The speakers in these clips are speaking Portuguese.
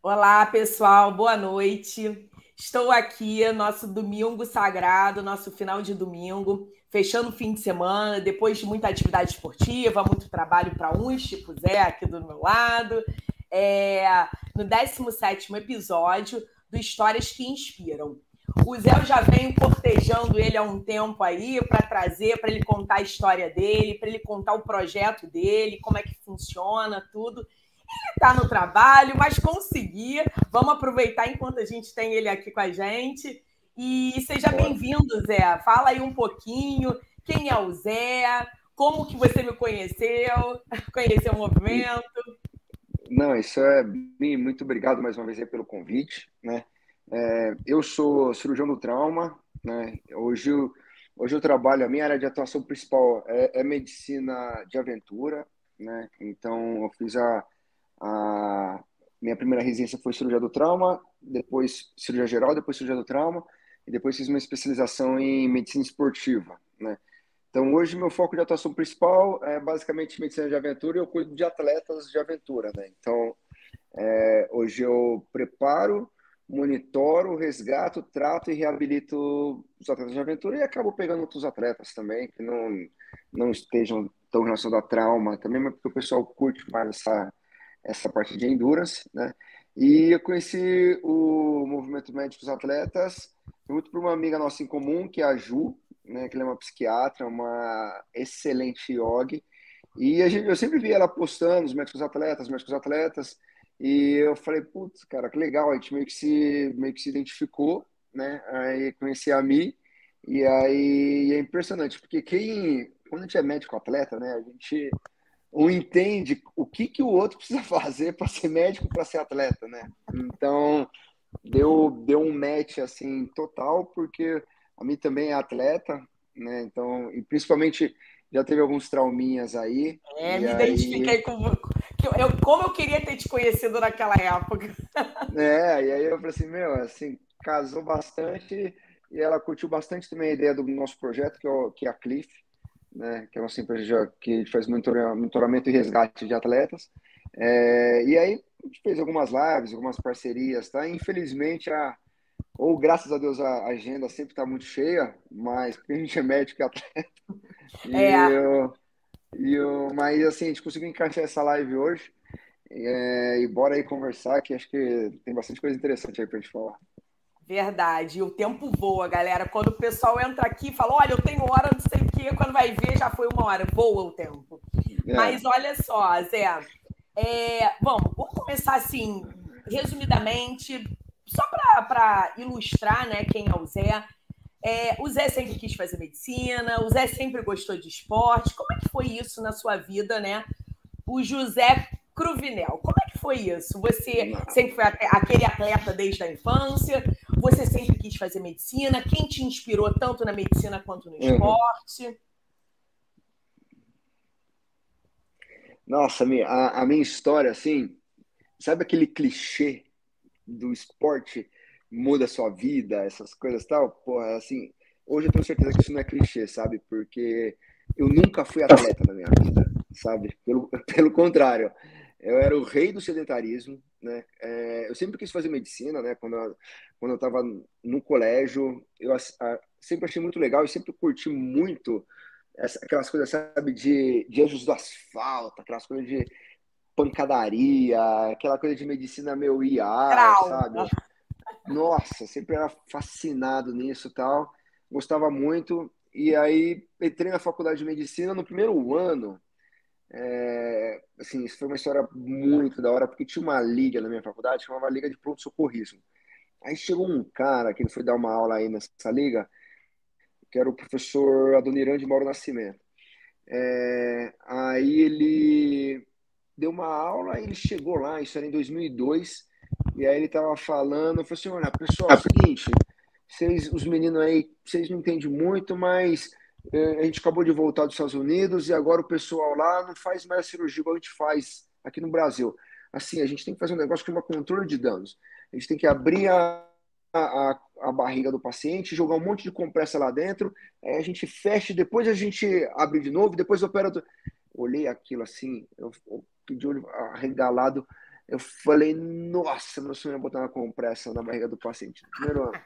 Olá, pessoal, boa noite. Estou aqui, nosso domingo sagrado, nosso final de domingo, fechando o fim de semana, depois de muita atividade esportiva, muito trabalho para uns, tipo Zé aqui do meu lado, é, no 17 episódio do Histórias que Inspiram. O Zé já vem cortejando ele há um tempo aí para trazer, para ele contar a história dele, para ele contar o projeto dele, como é que funciona, tudo. Ele está no trabalho, mas conseguia. Vamos aproveitar enquanto a gente tem ele aqui com a gente. E seja bem-vindo, Zé. Fala aí um pouquinho, quem é o Zé, como que você me conheceu, conheceu o movimento. Não, isso é muito obrigado mais uma vez pelo convite, né? É, eu sou cirurgião do trauma, né? Hoje, eu, hoje eu trabalho, a minha área de atuação principal é, é medicina de aventura, né? Então, eu fiz a, a minha primeira residência foi cirurgia do trauma, depois cirurgia geral, depois cirurgia do trauma, e depois fiz uma especialização em medicina esportiva, né? Então, hoje, meu foco de atuação principal é basicamente medicina de aventura e eu cuido de atletas de aventura, né? Então, é, hoje eu preparo monitoro, resgato, trato e reabilito os atletas de aventura e acabo pegando outros atletas também que não, não estejam tão relacionados a trauma também, mas porque o pessoal curte mais essa, essa parte de endurance, né? E eu conheci o movimento médico dos atletas muito por uma amiga nossa em comum, que é a Ju, né? Que ela é uma psiquiatra, uma excelente yogi. E a gente, eu sempre vi ela postando os médicos atletas, médicos atletas, e eu falei, putz, cara, que legal. A gente meio que se, meio que se identificou, né? Aí conheci a Mi. E aí é impressionante, porque quem, quando a gente é médico atleta, né? A gente um entende o que, que o outro precisa fazer para ser médico, para ser atleta, né? Então, deu, deu um match, assim, total, porque a mim também é atleta, né? Então, e principalmente já teve alguns trauminhas aí. É, me aí... identifiquei com, eu, como eu queria ter te conhecido naquela época. É, e aí eu falei assim, meu, assim, casou bastante e ela curtiu bastante também a ideia do nosso projeto, que é, o, que é a Cliff, né, que é a nossa empresa que faz monitoramento e resgate de atletas. É, e aí a gente fez algumas lives, algumas parcerias, tá? Infelizmente, a, ou graças a Deus a agenda sempre está muito cheia, mas porque a gente é médico e atleta. É. E eu, e eu, mas assim, a gente conseguiu encaixar essa live hoje. É, e bora aí conversar, que acho que tem bastante coisa interessante aí pra gente falar. Verdade, e o tempo voa, galera. Quando o pessoal entra aqui e fala: Olha, eu tenho hora, não sei o quê, quando vai ver já foi uma hora, voa o tempo. É. Mas olha só, Zé, é, vamos, vamos começar assim, resumidamente, só para ilustrar né, quem é o Zé. É, o Zé sempre quis fazer medicina, o Zé sempre gostou de esporte. Como é que foi isso na sua vida, né? O José Cruvinel, como é que foi isso? Você sempre foi aquele atleta desde a infância? Você sempre quis fazer medicina? Quem te inspirou tanto na medicina quanto no uhum. esporte? Nossa, a, a minha história, assim, sabe aquele clichê do esporte? muda a sua vida, essas coisas tal, porra, assim, hoje eu tenho certeza que isso não é clichê, sabe? Porque eu nunca fui atleta na minha vida, sabe? Pelo, pelo contrário, eu era o rei do sedentarismo, né? É, eu sempre quis fazer medicina, né? Quando eu, quando eu estava no colégio, eu a, sempre achei muito legal e sempre curti muito essa, aquelas coisas, sabe, de, de anjos do asfalto, aquelas coisas de pancadaria, aquela coisa de medicina meio IA, sabe? Nossa, sempre era fascinado nisso tal, gostava muito. E aí entrei na faculdade de medicina no primeiro ano. É, assim, isso foi uma história muito da hora, porque tinha uma liga na minha faculdade, chamava Liga de Pronto-Socorrismo. Aí chegou um cara que ele foi dar uma aula aí nessa liga, que era o professor Adoniran de Mauro Nascimento. É, aí ele deu uma aula, ele chegou lá, isso era em 2002, e aí ele tava falando, eu falei assim, olha, pessoal, é o seguinte, vocês, os meninos aí, vocês não entendem muito, mas a gente acabou de voltar dos Estados Unidos e agora o pessoal lá não faz mais cirurgia igual a gente faz aqui no Brasil. Assim, a gente tem que fazer um negócio que chama controle de danos. A gente tem que abrir a, a, a barriga do paciente, jogar um monte de compressa lá dentro, a gente fecha, depois a gente abre de novo, depois opera. Do... Olhei aquilo assim, eu, eu de olho arregalado, Eu falei, nossa, meu sonho é botar uma compressa na barriga do paciente primeiro ano.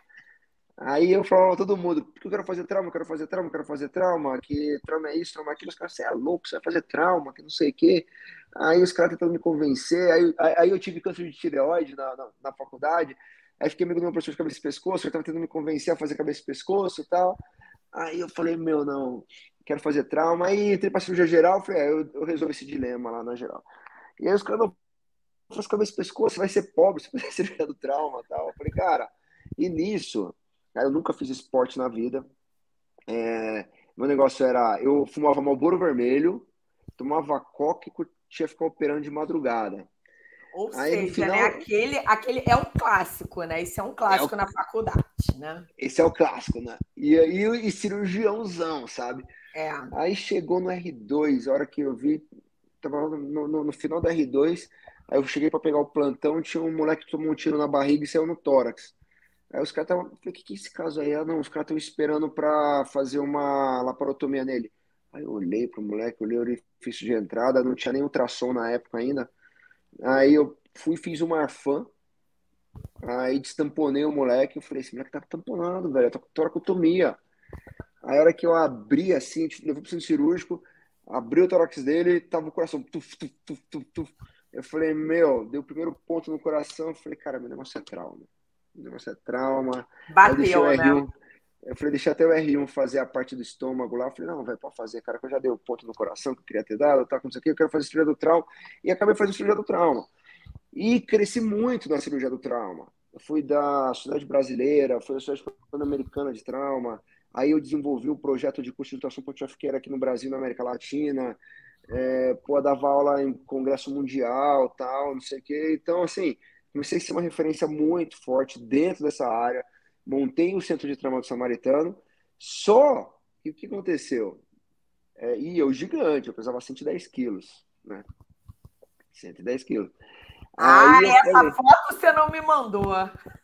Aí eu falava todo mundo, porque eu quero fazer trauma, eu quero fazer trauma, eu quero fazer trauma, que trauma é isso, trauma é aquilo. Os caras, você é louco, você vai fazer trauma, que não sei o quê. Aí os caras tentando me convencer, aí, aí eu tive câncer de tireoide na, na, na faculdade, aí fiquei amigo do meu professor de cabeça e pescoço, ele tava tentando me convencer a fazer cabeça e pescoço e tal. Aí eu falei, meu, não, quero fazer trauma. Aí entrei pra cirurgia geral, falei, é, eu, eu resolvi esse dilema lá na geral. E aí os caras, não, faz cabeça e pescoço, você vai ser pobre, você vai ser do trauma e tal. Eu falei, cara, e nisso eu nunca fiz esporte na vida. É, meu negócio era, eu fumava Marlboro Vermelho, tomava coca e curtia ficar operando de madrugada. Ou Aí, seja, né, final... né, aquele, aquele é um clássico, né? Esse é um clássico é o... na faculdade, né? Esse é o clássico, né? E, e, e cirurgiãozão, sabe? É. Aí chegou no R2, a hora que eu vi, tava no, no, no final do R2, aí eu cheguei para pegar o plantão, tinha um moleque que tomou um tiro na barriga e saiu no tórax. Aí os caras estavam. O que, que é esse caso aí? Ah, não, os caras estão esperando para fazer uma laparotomia nele. Aí eu olhei pro moleque, olhei o orifício de entrada, não tinha nem ultrassom na época ainda. Aí eu fui fiz uma arfã, aí destamponei o moleque, eu falei, esse moleque tá tamponado, velho, tá com toracotomia. Aí a hora que eu abri assim, levou pro centro cirúrgico, abri o tórax dele, tava o coração, tuf, tuf, tuf, tuf, tuf. Eu falei, meu, deu o primeiro ponto no coração, eu falei, cara, meu negócio é trauma o negócio é trauma. Bateu, né? Eu falei, deixa até o R1 fazer a parte do estômago lá. Eu falei, não, vai, pode fazer, cara, que eu já dei o ponto no coração que eu queria ter dado, tá, com isso aqui, eu quero fazer cirurgia do trauma. E acabei fazendo cirurgia do trauma. E cresci muito na cirurgia do trauma. Eu fui da Sociedade Brasileira, fui da Sociedade Pan-Americana de Trauma. Aí eu desenvolvi um projeto de curso de ultrassom pontifiqueira aqui no Brasil, na América Latina. É, pô, dava aula em congresso mundial, tal, não sei o quê. Então, assim, comecei a ser uma referência muito forte dentro dessa área, montei o centro de trauma do Samaritano, só que o que aconteceu? É, e eu gigante, eu pesava 110 quilos, né? 110 quilos. Ah, Aí essa falei, foto você não me mandou.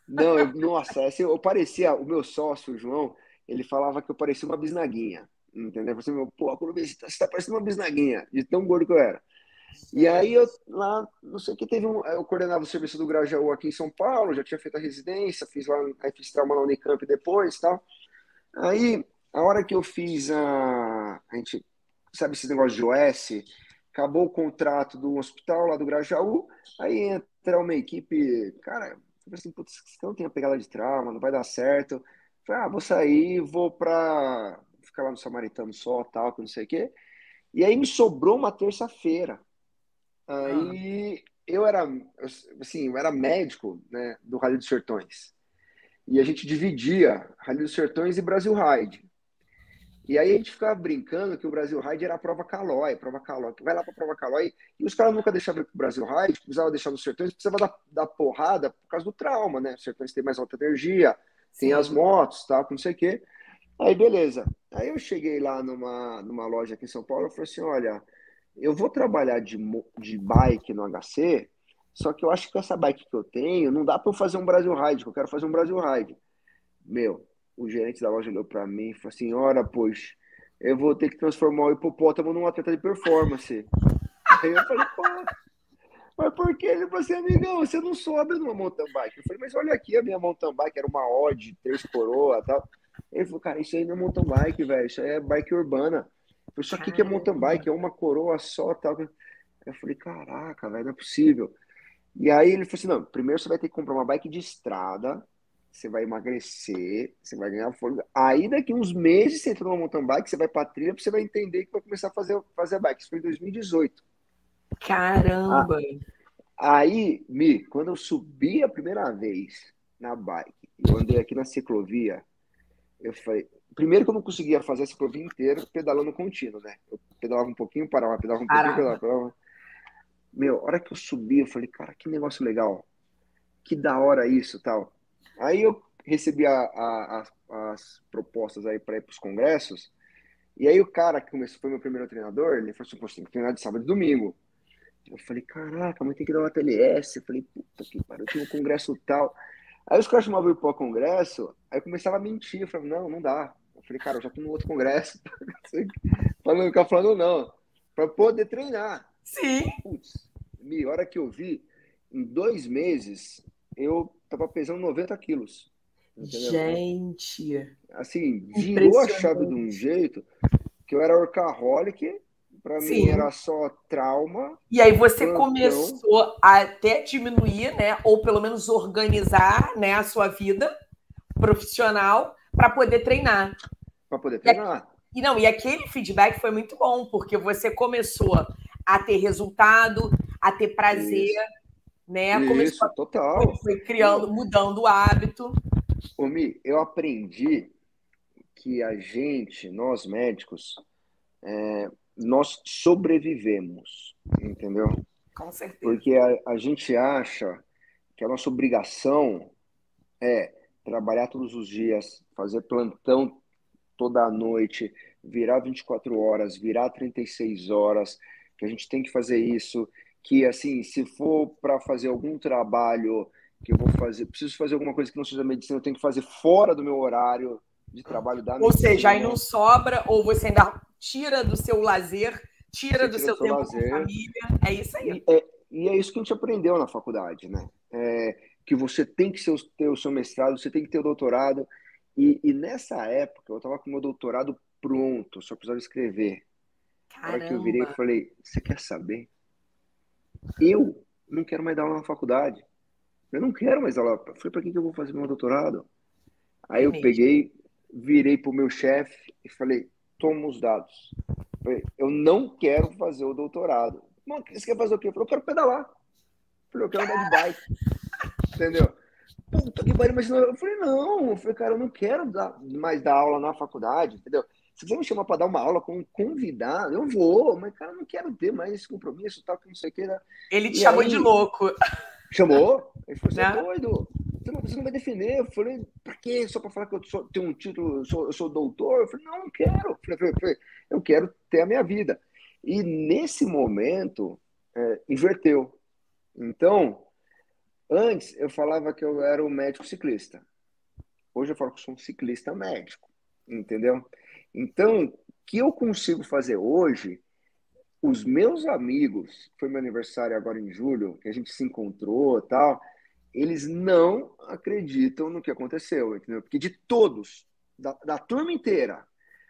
Não, eu, nossa, assim, eu parecia, o meu sócio, o João, ele falava que eu parecia uma bisnaguinha, entendeu? Eu falei, pô, você tá, você tá parecendo uma bisnaguinha, de tão gordo que eu era. E aí eu lá, não sei o que teve um, eu coordenava o serviço do Grajaú aqui em São Paulo, já tinha feito a residência, fiz lá, aí fiz trauma na Unicamp depois, tal. Aí a hora que eu fiz a a gente sabe esse negócio de OS, acabou o contrato do hospital lá do Grajaú, aí entra uma equipe, cara, eu assim, putz, você não tem a pegada de trauma, não vai dar certo. Falei, ah, vou sair, vou pra ficar lá no Samaritano só, tal, que não sei o quê. E aí me sobrou uma terça-feira. Aí ah. eu era, assim, eu era médico né, do Rally dos Sertões. E a gente dividia Rally dos Sertões e Brasil Ride. E aí a gente ficava brincando que o Brasil Ride era a prova Calói, prova Calói, que vai lá para prova Calói. E os caras nunca deixavam ir para o Brasil Ride, precisava deixar nos Sertões, precisava dar, dar porrada por causa do trauma, né? Os Sertões tem mais alta energia, tem Sim. as motos, tal, não sei o quê. Aí beleza. Aí eu cheguei lá numa, numa loja aqui em São Paulo e falei assim, olha, eu vou trabalhar de, de bike no HC, só que eu acho que essa bike que eu tenho, não dá para eu fazer um Brasil Ride, que eu quero fazer um Brasil Ride. Meu, o gerente da loja olhou para mim e falou assim: ora, pois, eu vou ter que transformar o hipopótamo num atleta de performance. Aí eu falei, pô, mas por que? Ele falou assim, amigão, você não sobe numa mountain bike. Eu falei, mas olha aqui, a minha mountain bike era uma Odd, três coroa tal. Ele falou, cara, isso aí não é mountain bike, velho, isso aí é bike urbana. Falei, só que que é mountain bike? É uma coroa só, tal. Eu falei, caraca, velho, não é possível. E aí ele falou assim, não, primeiro você vai ter que comprar uma bike de estrada, você vai emagrecer, você vai ganhar fôlego. Aí daqui uns meses você entra numa mountain bike, você vai pra trilha, você vai entender que vai começar a fazer, fazer a bike. Isso foi em 2018. Caramba! Ah, aí, Mi, quando eu subi a primeira vez na bike, eu andei aqui na ciclovia, eu falei, primeiro que eu não conseguia fazer essa prova inteira pedalando contínuo, né? Eu pedalava um pouquinho, parava, pedalava um pouquinho, pedalava. Meu, a hora que eu subi, eu falei, cara, que negócio legal. Que da hora isso tal. Aí eu recebi a, a, a, as propostas aí para ir para os congressos. E aí o cara que começou, foi meu primeiro treinador, ele falou assim, pô, tem que treinar de sábado e domingo. Eu falei, caraca, mas tem que dar uma TLS. Eu falei, puta que pariu, tinha um congresso tal. Aí os caras chamavam eu para o congresso, aí eu começava a mentir. Eu falei, não, não dá. Eu falei, cara, eu já tô no outro congresso. falando, falando não. Para poder treinar. Sim. Putz, a hora que eu vi, em dois meses, eu tava pesando 90 quilos. Entendeu? Gente! Assim, virou a chave de um jeito que eu era workaholic, para mim era só trauma. E aí você plantão. começou a até diminuir, né? Ou pelo menos organizar né, a sua vida profissional para poder treinar. Para poder treinar. E, não, e aquele feedback foi muito bom, porque você começou a ter resultado, a ter prazer, Isso. né? Isso, começou, total. Foi criando, mudando o hábito. Omi, eu aprendi que a gente, nós médicos, é, nós sobrevivemos, entendeu? Com certeza. Porque a, a gente acha que a nossa obrigação é trabalhar todos os dias, fazer plantão toda a noite, virar 24 horas, virar 36 horas, que a gente tem que fazer isso, que assim, se for para fazer algum trabalho que eu vou fazer, preciso fazer alguma coisa que não seja medicina, eu tenho que fazer fora do meu horário de trabalho da Ou medicina. seja, aí não sobra, ou você ainda tira do seu lazer, tira do seu, seu tempo lazer. com família. É isso aí. E é, e é, isso que a gente aprendeu na faculdade, né? É, que você tem que ter o seu mestrado, você tem que ter o doutorado. E, e nessa época, eu estava com o meu doutorado pronto, só precisava escrever. Na hora que eu virei, eu falei: Você quer saber? Eu não quero mais dar aula na faculdade. Eu não quero mais aula. Eu falei: Para que, que eu vou fazer meu doutorado? Aí eu peguei, virei para o meu chefe e falei: Toma os dados. Eu, falei, eu não quero fazer o doutorado. Mano, você quer fazer o quê? Eu falei: Eu quero pedalar. Eu falei: Eu quero andar de bike. Entendeu? Puta que pariu, mas eu falei, não, eu falei, cara, eu não quero dar, mais dar aula na faculdade, entendeu? Se você me chamar para dar uma aula com um convidado, eu vou, mas, cara, eu não quero ter mais esse compromisso, tal, que não sei o que. Né? Ele te e chamou aí, de louco. Chamou? Ele falou, você é doido? Você não, você não vai defender? Eu falei, pra quê? Só para falar que eu sou, tenho um título, eu sou, eu sou doutor? Eu falei, não, não quero. Eu, falei, eu, falei, eu quero ter a minha vida. E nesse momento, é, inverteu. Então, Antes eu falava que eu era um médico ciclista. Hoje eu falo que sou um ciclista médico, entendeu? Então, o que eu consigo fazer hoje, os meus amigos, foi meu aniversário agora em julho, que a gente se encontrou tal, eles não acreditam no que aconteceu, entendeu? Porque de todos, da, da turma inteira,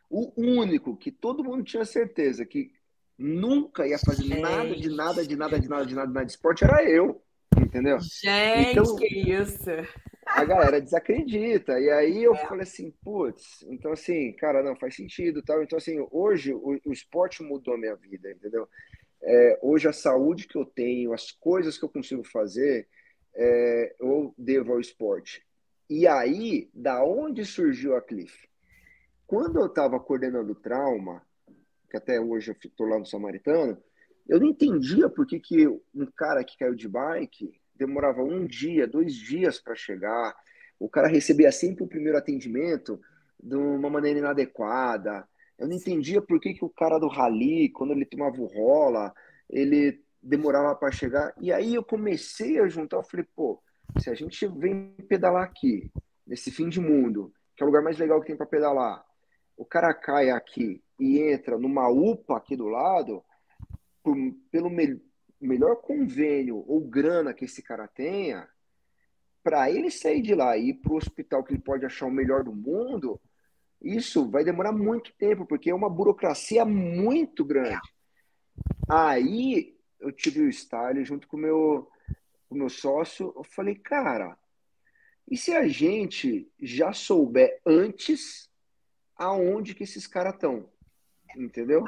o único que todo mundo tinha certeza que nunca ia fazer nada de nada, de nada, de nada, de nada, de nada de esporte era eu entendeu? Gente, então, que isso! A galera desacredita. E aí eu é. falei assim, putz, então assim, cara, não faz sentido tal. Então, assim, hoje o, o esporte mudou a minha vida, entendeu? É, hoje a saúde que eu tenho, as coisas que eu consigo fazer, é, eu devo ao esporte. E aí, da onde surgiu a Cliff? Quando eu estava coordenando trauma, que até hoje eu estou lá no Samaritano, eu não entendia por que, que um cara que caiu de bike demorava um dia, dois dias para chegar. O cara recebia sempre o primeiro atendimento de uma maneira inadequada. Eu não entendia por que, que o cara do rally, quando ele tomava o rola, ele demorava para chegar. E aí eu comecei a juntar, eu falei, pô, se a gente vem pedalar aqui, nesse fim de mundo, que é o lugar mais legal que tem para pedalar, o cara cai aqui e entra numa UPA aqui do lado, por, pelo me, melhor convênio ou grana que esse cara tenha, para ele sair de lá e ir para o hospital que ele pode achar o melhor do mundo, isso vai demorar muito tempo, porque é uma burocracia muito grande. Aí eu tive o style junto com meu, o meu sócio, eu falei, cara, e se a gente já souber antes aonde que esses caras estão? Entendeu?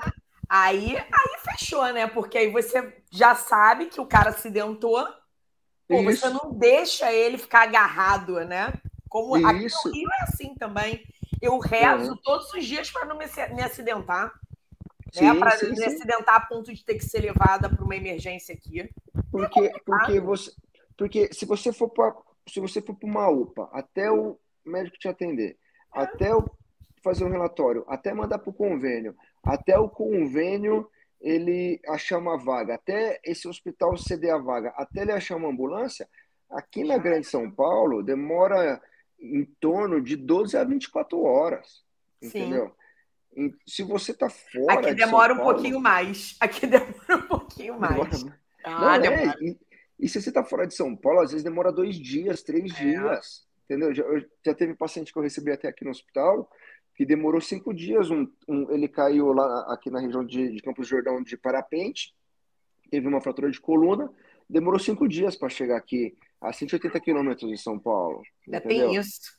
Aí, aí fechou, né? Porque aí você já sabe que o cara acidentou, ou você não deixa ele ficar agarrado, né? Como aqui no Rio é assim também. Eu rezo todos os dias para não me, me acidentar. Né? Para me sim. acidentar a ponto de ter que ser levada para uma emergência aqui. Porque, é porque, você, porque se você for para se você for para uma UPA, até o médico te atender, é. até o, fazer um relatório, até mandar para o convênio, até o convênio ele achar uma vaga, até esse hospital ceder a vaga, até ele achar uma ambulância, aqui na Grande São Paulo demora em torno de 12 a 24 horas. Entendeu? Sim. Se você está fora. Aqui demora um Paulo, pouquinho mais. Aqui demora um pouquinho mais. Demora... Ah, Não, é, demora. É, E se você está fora de São Paulo, às vezes demora dois dias, três é. dias, entendeu? Já, já teve paciente que eu recebi até aqui no hospital que demorou cinco dias. Um, um, ele caiu lá aqui na região de, de Campos Jordão de parapente, teve uma fratura de coluna, demorou cinco dias para chegar aqui, a 180 quilômetros de São Paulo. Ainda entendeu? tem isso.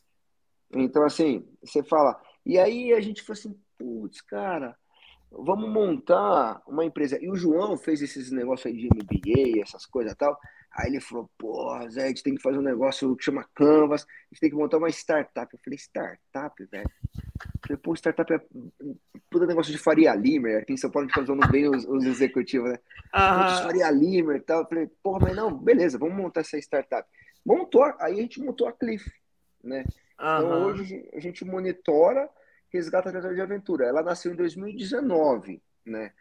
Então, assim, você fala. E aí a gente falou assim, putz, cara, vamos montar uma empresa. E o João fez esses negócios aí de MBA, essas coisas e tal. Aí ele falou, pô, Zé, a gente tem que fazer um negócio que chama Canvas, a gente tem que montar uma startup. Eu falei, startup, velho? Falei, pô, startup é puta negócio de Faria Limer. Aqui em São Paulo a gente tá usando bem os, os executivos, né? Uhum. Faria Limer e tal. Falei, porra, mas não, beleza, vamos montar essa startup. Montou, aí a gente montou a Cliff, né? Uhum. Então hoje a gente monitora Resgata Atrás de Aventura. Ela nasceu em 2019, né?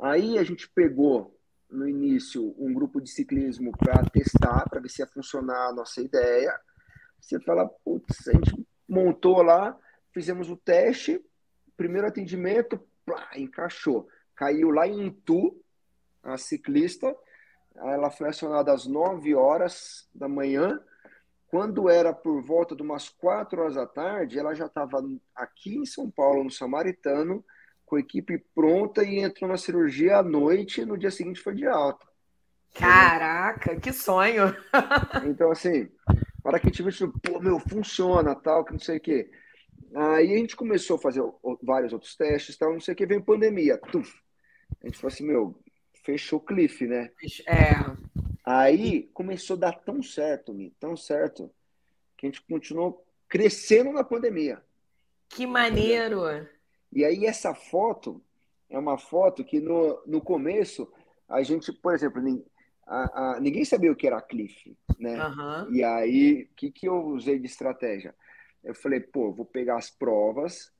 Aí a gente pegou no início um grupo de ciclismo para testar, para ver se ia funcionar a nossa ideia. Você fala, putz, a gente montou lá, fizemos o teste, primeiro atendimento, plá, encaixou. Caiu lá em Itu, a ciclista, ela foi acionada às 9 horas da manhã, quando era por volta de umas quatro horas da tarde, ela já estava aqui em São Paulo, no Samaritano, com a equipe pronta e entrou na cirurgia à noite. No dia seguinte foi de alta. Caraca, que sonho! então, assim, para que a gente viu, pô, meu, funciona, tal, que não sei o quê. Aí a gente começou a fazer vários outros testes, tal, não sei o que, veio pandemia. Tuf. A gente falou assim, meu, fechou o cliff, né? É. Aí começou a dar tão certo, Mi, tão certo, que a gente continuou crescendo na pandemia. Que maneiro! E aí essa foto é uma foto que no, no começo a gente, por exemplo, a, a, ninguém sabia o que era Cliff, né? Uhum. E aí, o que, que eu usei de estratégia? Eu falei, pô, vou pegar as provas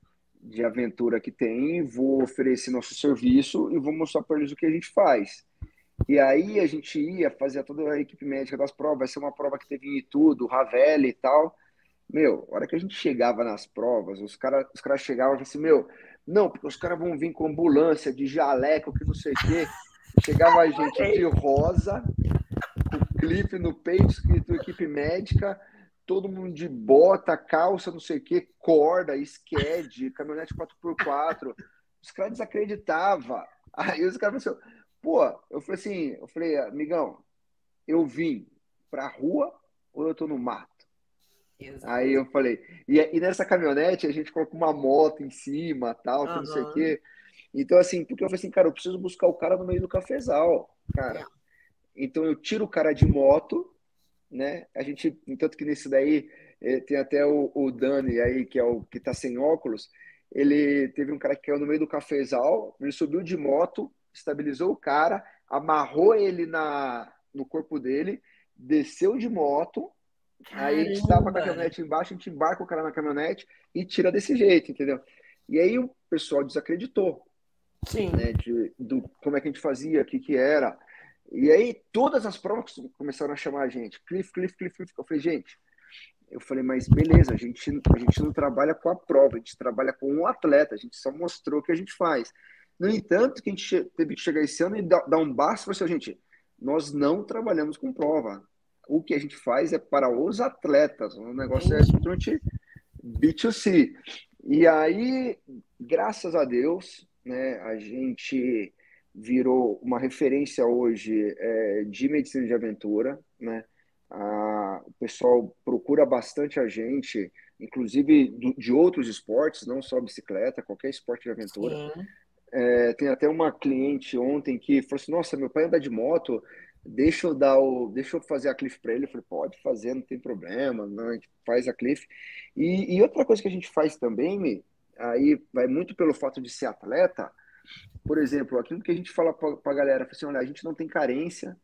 de aventura que tem, vou oferecer nosso serviço e vou mostrar para eles o que a gente faz. E aí a gente ia fazer toda a equipe médica das provas, vai ser uma prova que teve em tudo, Ravelli e tal. Meu, a hora que a gente chegava nas provas, os caras os cara chegavam e falavam assim, meu, não, porque os caras vão vir com ambulância, de jaleco, que não sei o quê. Chegava a gente de rosa, com clipe no peito, escrito equipe médica, todo mundo de bota, calça, não sei o quê, corda, sked, caminhonete 4x4. Os caras desacreditavam. Aí os caras falaram assim, Pô, eu falei assim, eu falei, amigão, eu vim pra rua ou eu tô no mato? Exato. Aí eu falei, e, e, nessa caminhonete a gente colocou uma moto em cima, tal, que uhum. não sei o quê. Então, assim, porque eu falei assim, cara, eu preciso buscar o cara no meio do cafezal, cara. É. Então eu tiro o cara de moto, né? A gente, tanto que nesse daí eh, tem até o, o Dani aí, que é o que tá sem óculos. Ele teve um cara que caiu no meio do cafezal, ele subiu de moto, estabilizou o cara, amarrou ele na, no corpo dele, desceu de moto, Caramba. aí a gente estava com a caminhonete embaixo, a gente embarca o cara na caminhonete e tira desse jeito, entendeu? E aí o pessoal desacreditou. Sim. Né, de, do, como é que a gente fazia, o que que era. E aí todas as provas começaram a chamar a gente. Cliff, Cliff, Cliff, Cliff. Eu falei, gente, eu falei, mas beleza, a gente, a gente não trabalha com a prova, a gente trabalha com o um atleta, a gente só mostrou o que a gente faz. No entanto, que a gente teve que chegar esse ano e dar, um basta para assim, gente, nós não trabalhamos com prova. O que a gente faz é para os atletas. O negócio é simplesmente B2C. E aí, graças a Deus, né, a gente virou uma referência hoje é, de medicina de aventura, né? A, o pessoal procura bastante a gente, inclusive do, de outros esportes, não só bicicleta, qualquer esporte de aventura. É, tem até uma cliente ontem que falou assim: Nossa, meu pai anda de moto, deixa eu dar o, deixa eu fazer a cliff para ele. Eu falei: Pode fazer, não tem problema, não, faz a cliff. E, e outra coisa que a gente faz também, aí vai muito pelo fato de ser atleta. Por exemplo, aquilo que a gente fala para a galera: assim, Olha, a gente não tem carência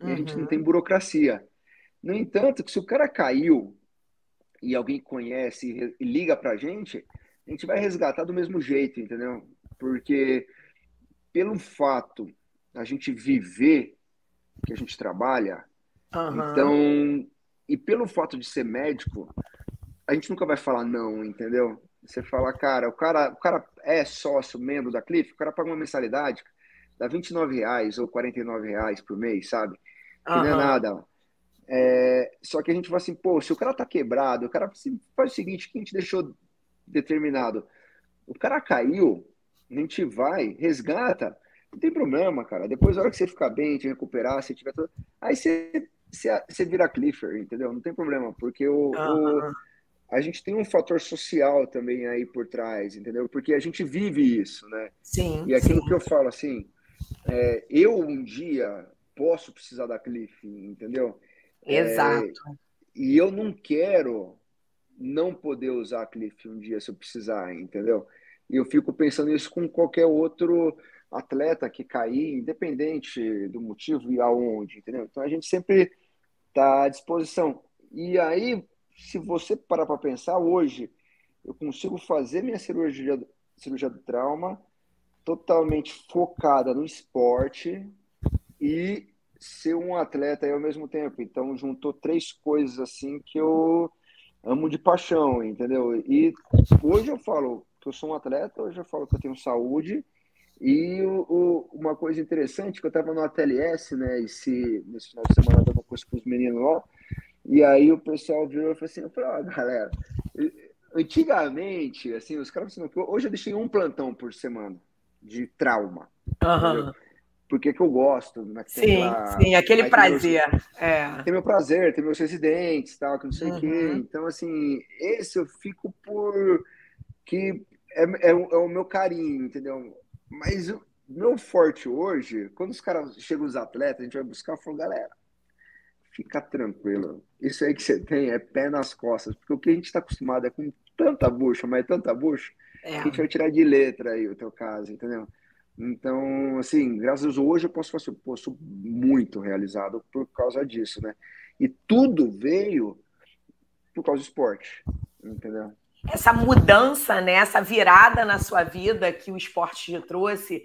e a gente não uhum. tem burocracia. No entanto, que se o cara caiu e alguém conhece e liga para a gente, a gente vai resgatar do mesmo jeito, entendeu? porque pelo fato a gente viver que a gente trabalha, uhum. então e pelo fato de ser médico, a gente nunca vai falar não, entendeu? Você fala, cara, o cara, o cara é sócio, membro da Cliff, o cara paga uma mensalidade, dá 29 reais ou 49 reais por mês, sabe? que não é nada. É, só que a gente fala assim, pô, se o cara tá quebrado, o cara faz o seguinte, que a gente deixou determinado. O cara caiu, a gente vai, resgata, não tem problema, cara. Depois, na hora que você ficar bem, te recuperar, se tiver tudo, aí você, você, você vira Clifford, entendeu? Não tem problema, porque o, o, a gente tem um fator social também aí por trás, entendeu? Porque a gente vive isso, né? Sim. E aquilo sim. que eu falo assim, é, eu um dia posso precisar da Cliff, entendeu? Exato. É, e eu não quero não poder usar a Cliff um dia se eu precisar, entendeu? E eu fico pensando isso com qualquer outro atleta que cair, independente do motivo e aonde, entendeu? Então a gente sempre está à disposição. E aí, se você parar para pensar, hoje eu consigo fazer minha cirurgia, cirurgia do trauma totalmente focada no esporte e ser um atleta ao mesmo tempo. Então, juntou três coisas assim que eu amo de paixão, entendeu? E hoje eu falo que eu sou um atleta, hoje eu falo que eu tenho saúde. E o, o, uma coisa interessante, que eu estava no ATLS, né, esse, nesse final de semana dando curso com os meninos lá, e aí o pessoal virou e falou assim, eu falei, ó, galera, antigamente, assim, os caras assim, hoje eu deixei um plantão por semana de trauma. Uhum. Porque que eu gosto. Né? Sim, lá, sim, aquele prazer. Tem, meus, é. tem meu prazer, tem meus residentes, tal, que não sei o uhum. quê. Então, assim, esse eu fico por que é, é, é o meu carinho, entendeu? Mas o meu forte hoje, quando os caras chegam os atletas, a gente vai buscar, eu falo, galera, fica tranquilo. Isso aí que você tem é pé nas costas, porque o que a gente está acostumado é com tanta bucha, mas tanta bucha, é. que a gente vai tirar de letra aí o teu caso, entendeu? Então, assim, graças a Deus, hoje eu posso falar assim, pô, sou muito realizado por causa disso, né? E tudo veio por causa do esporte, entendeu? Essa mudança, né, essa virada na sua vida que o esporte te trouxe,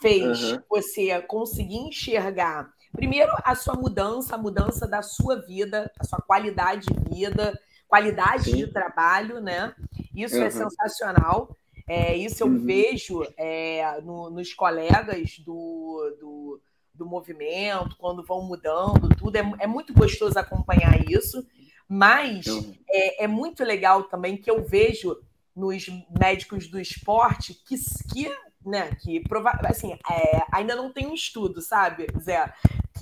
fez uhum. você conseguir enxergar, primeiro, a sua mudança, a mudança da sua vida, a sua qualidade de vida, qualidade Sim. de trabalho, né? Isso uhum. é sensacional. É, isso eu uhum. vejo é, no, nos colegas do, do, do, movimento, quando vão mudando, tudo. É, é muito gostoso acompanhar isso, mas uhum. é, é, muito legal também que eu vejo nos médicos do esporte que, que, né, que prova assim, é, ainda não tem um estudo, sabe, Zé?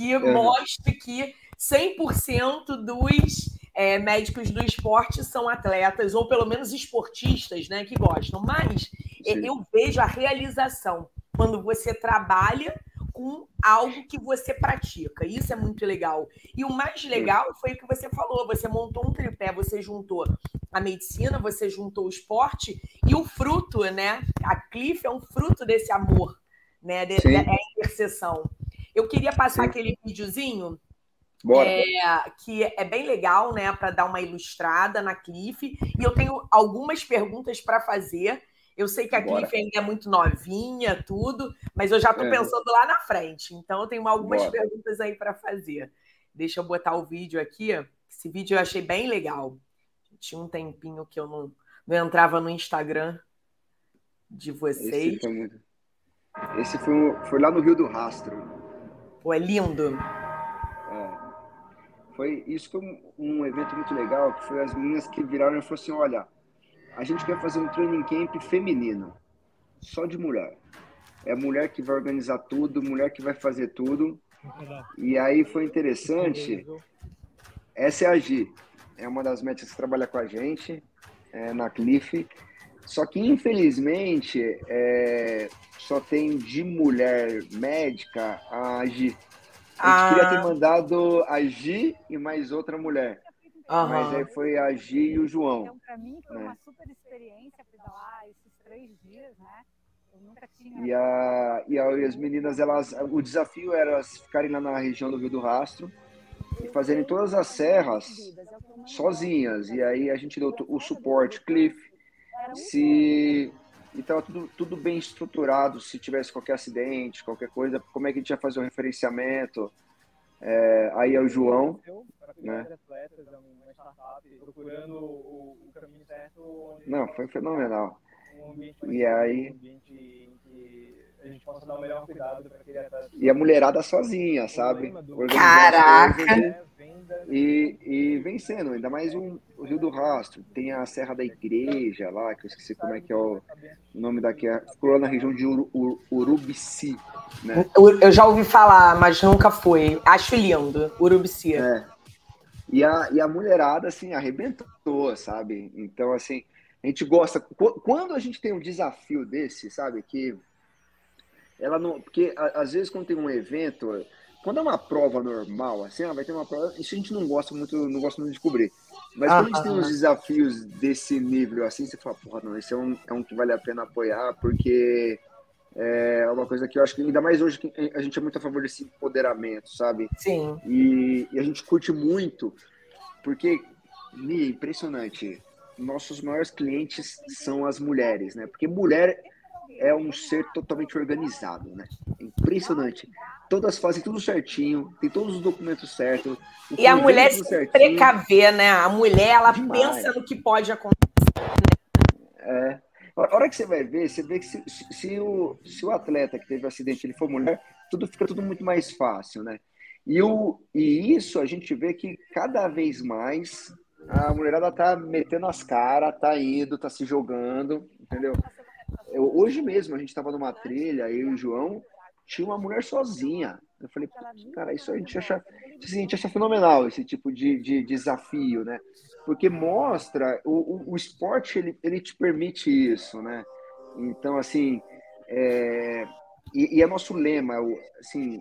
Que uhum. mostre que 100% dos é, médicos do esporte são atletas, ou pelo menos esportistas, né, que gostam. Mas é, Sim. eu vejo a realização quando você trabalha com algo que você pratica. Isso é muito legal. E o mais legal foi o que você falou: você montou um tripé, você juntou a medicina, você juntou o esporte e o fruto, né? A Cliff é um fruto desse amor, né? De, é a interseção. Eu queria passar Sim. aquele videozinho é, que é bem legal, né, para dar uma ilustrada na Cliff. E eu tenho algumas perguntas para fazer. Eu sei que a Bora. Cliff ainda é muito novinha, tudo, mas eu já estou é. pensando lá na frente. Então, eu tenho algumas Bora. perguntas aí para fazer. Deixa eu botar o vídeo aqui. Esse vídeo eu achei bem legal. Tinha um tempinho que eu não, não entrava no Instagram de vocês. Esse foi, muito... Esse foi, foi lá no Rio do Rastro. Pô, é lindo foi isso foi um, um, evento muito legal, que foi as meninas que viraram e falaram assim, olha, a gente quer fazer um training camp feminino, só de mulher. É a mulher que vai organizar tudo, mulher que vai fazer tudo. E aí foi interessante. Essa é a Gi, é uma das médicas que trabalha com a gente é, na Cliff. Só que, infelizmente, é, só tem de mulher médica a Gi. A gente ah. queria ter mandado a Gi e mais outra mulher. Uhum. Mas aí foi a Gi e o João. Então, para mim, foi né? uma super experiência pedalar esses três dias, né? Eu nunca tinha. E, a, e, a, e as meninas, elas, o desafio era elas ficarem lá na região do Rio do Rastro e fazerem todas as serras sozinhas. E aí a gente deu o suporte, Cliff. Se e estava tudo, tudo bem estruturado. Se tivesse qualquer acidente, qualquer coisa, como é que a gente ia fazer o referenciamento? É, aí é o João, né? Não, foi fenomenal. E aí a gente possa dar o melhor cuidado para aquele atleta. E a mulherada sozinha, sabe? Caraca! Né? E, e vencendo, ainda mais um, o Rio do Rastro. Tem a Serra da Igreja lá, que eu esqueci como é que é o nome daqui. É, ficou lá na região de Ur, Ur, Urubici. Né? Eu já ouvi falar, mas nunca fui. Acho lindo, Urubici. É. E a, e a mulherada, assim, arrebentou, sabe? Então, assim, a gente gosta. Quando a gente tem um desafio desse, sabe? Que ela não. Porque às vezes quando tem um evento, quando é uma prova normal, assim, ah, vai ter uma prova. Isso a gente não gosta muito, não gosta muito de cobrir. Mas ah, quando a gente tem uns desafios desse nível assim, você fala, porra, não, esse é um, é um que vale a pena apoiar, porque é uma coisa que eu acho que, ainda mais hoje, que a gente é muito a favor desse empoderamento, sabe? Sim. E, e a gente curte muito, porque, Mi, impressionante nossos maiores clientes são as mulheres, né? Porque mulher é um ser totalmente organizado, né? Impressionante. Todas fazem tudo certinho, tem todos os documentos certos. E a mulher se certinho. precaver, né? A mulher, ela Demais. pensa no que pode acontecer. É. A hora que você vai ver, você vê que se, se, o, se o atleta que teve o acidente ele for mulher, tudo fica tudo muito mais fácil, né? E, o, e isso a gente vê que cada vez mais a mulherada tá metendo as caras, tá indo, tá se jogando, entendeu? Eu, hoje mesmo a gente tava numa trilha, eu e o João, tinha uma mulher sozinha. Eu falei, cara, isso a gente acha, assim, a gente acha fenomenal, esse tipo de, de desafio, né? Porque mostra, o, o, o, esporte, ele, ele te permite isso, né? Então, assim, é, e, e é nosso lema, assim,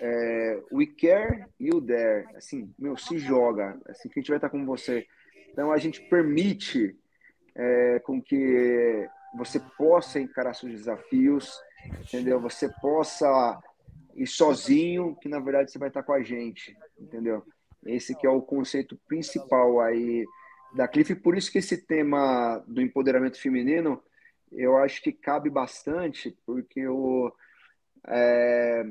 é, we care, you dare. Assim, meu, se joga. Assim, que a gente vai estar com você. Então, a gente permite é, com que você possa encarar seus desafios, entendeu? Você possa ir sozinho, que na verdade você vai estar com a gente, entendeu? Esse que é o conceito principal aí da Cliff. Por isso que esse tema do empoderamento feminino, eu acho que cabe bastante, porque o... É,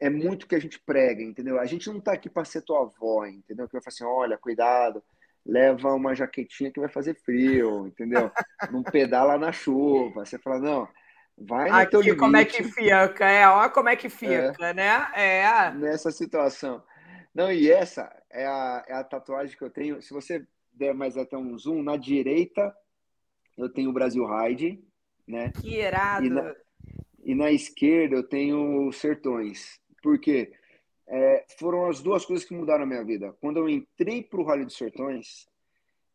é muito que a gente prega, entendeu? A gente não tá aqui para ser tua avó, entendeu? Que vai falar assim, olha, cuidado, leva uma jaquetinha que vai fazer frio, entendeu? Não pedala na chuva. Você fala, não, vai no aqui, teu limite. como é que fica, é, ó como é que fica, é, né? É. Nessa situação. Não, e essa é a, é a tatuagem que eu tenho. Se você der mais até um zoom, na direita eu tenho o Brasil Ride, né? Que irado! E na, e na esquerda eu tenho Sertões. Porque é, foram as duas coisas que mudaram a minha vida. Quando eu entrei para o Rally dos Sertões,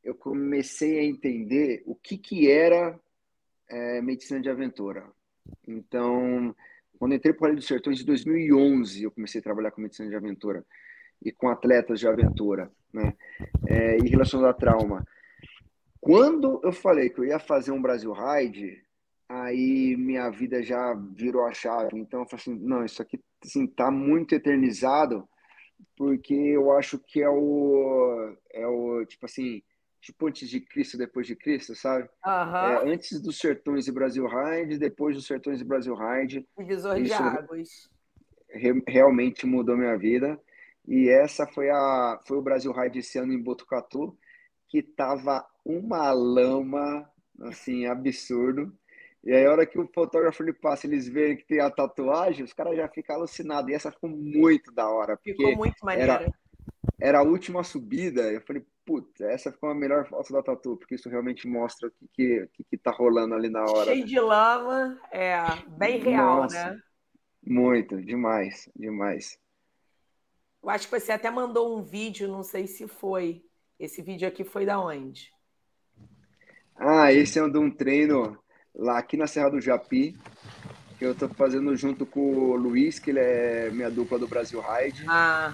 eu comecei a entender o que, que era é, medicina de aventura. Então, quando entrei para o Rally dos Sertões, em 2011, eu comecei a trabalhar com medicina de aventura e com atletas de aventura, né? É, em relação a trauma. Quando eu falei que eu ia fazer um Brasil Ride, aí minha vida já virou a chave. Então eu falei assim, não, isso aqui assim, tá muito eternizado, porque eu acho que é o é o tipo assim, tipo antes de Cristo, depois de Cristo, sabe? Uhum. É, antes dos Sertões e Brasil Ride, depois dos Sertões e Brasil Ride. Divisor de águas. Re, realmente mudou minha vida. E essa foi a foi o Brasil Ride esse ano em Botucatu, que tava uma lama assim absurdo. E aí, a hora que o fotógrafo lhe passa, eles veem que tem a tatuagem, os caras já ficam alucinados. E essa ficou muito da hora. Ficou muito maneira. Era, era a última subida. Eu falei, putz, essa ficou a melhor foto da tatu, porque isso realmente mostra o que, que, que, que tá rolando ali na hora. Cheio de lama, é bem real, Nossa, né? Muito, demais, demais. Eu acho que você até mandou um vídeo, não sei se foi. Esse vídeo aqui foi da onde? Ah, esse é um de um treino lá aqui na Serra do Japi, que eu tô fazendo junto com o Luiz, que ele é minha dupla do Brasil Ride. Ah.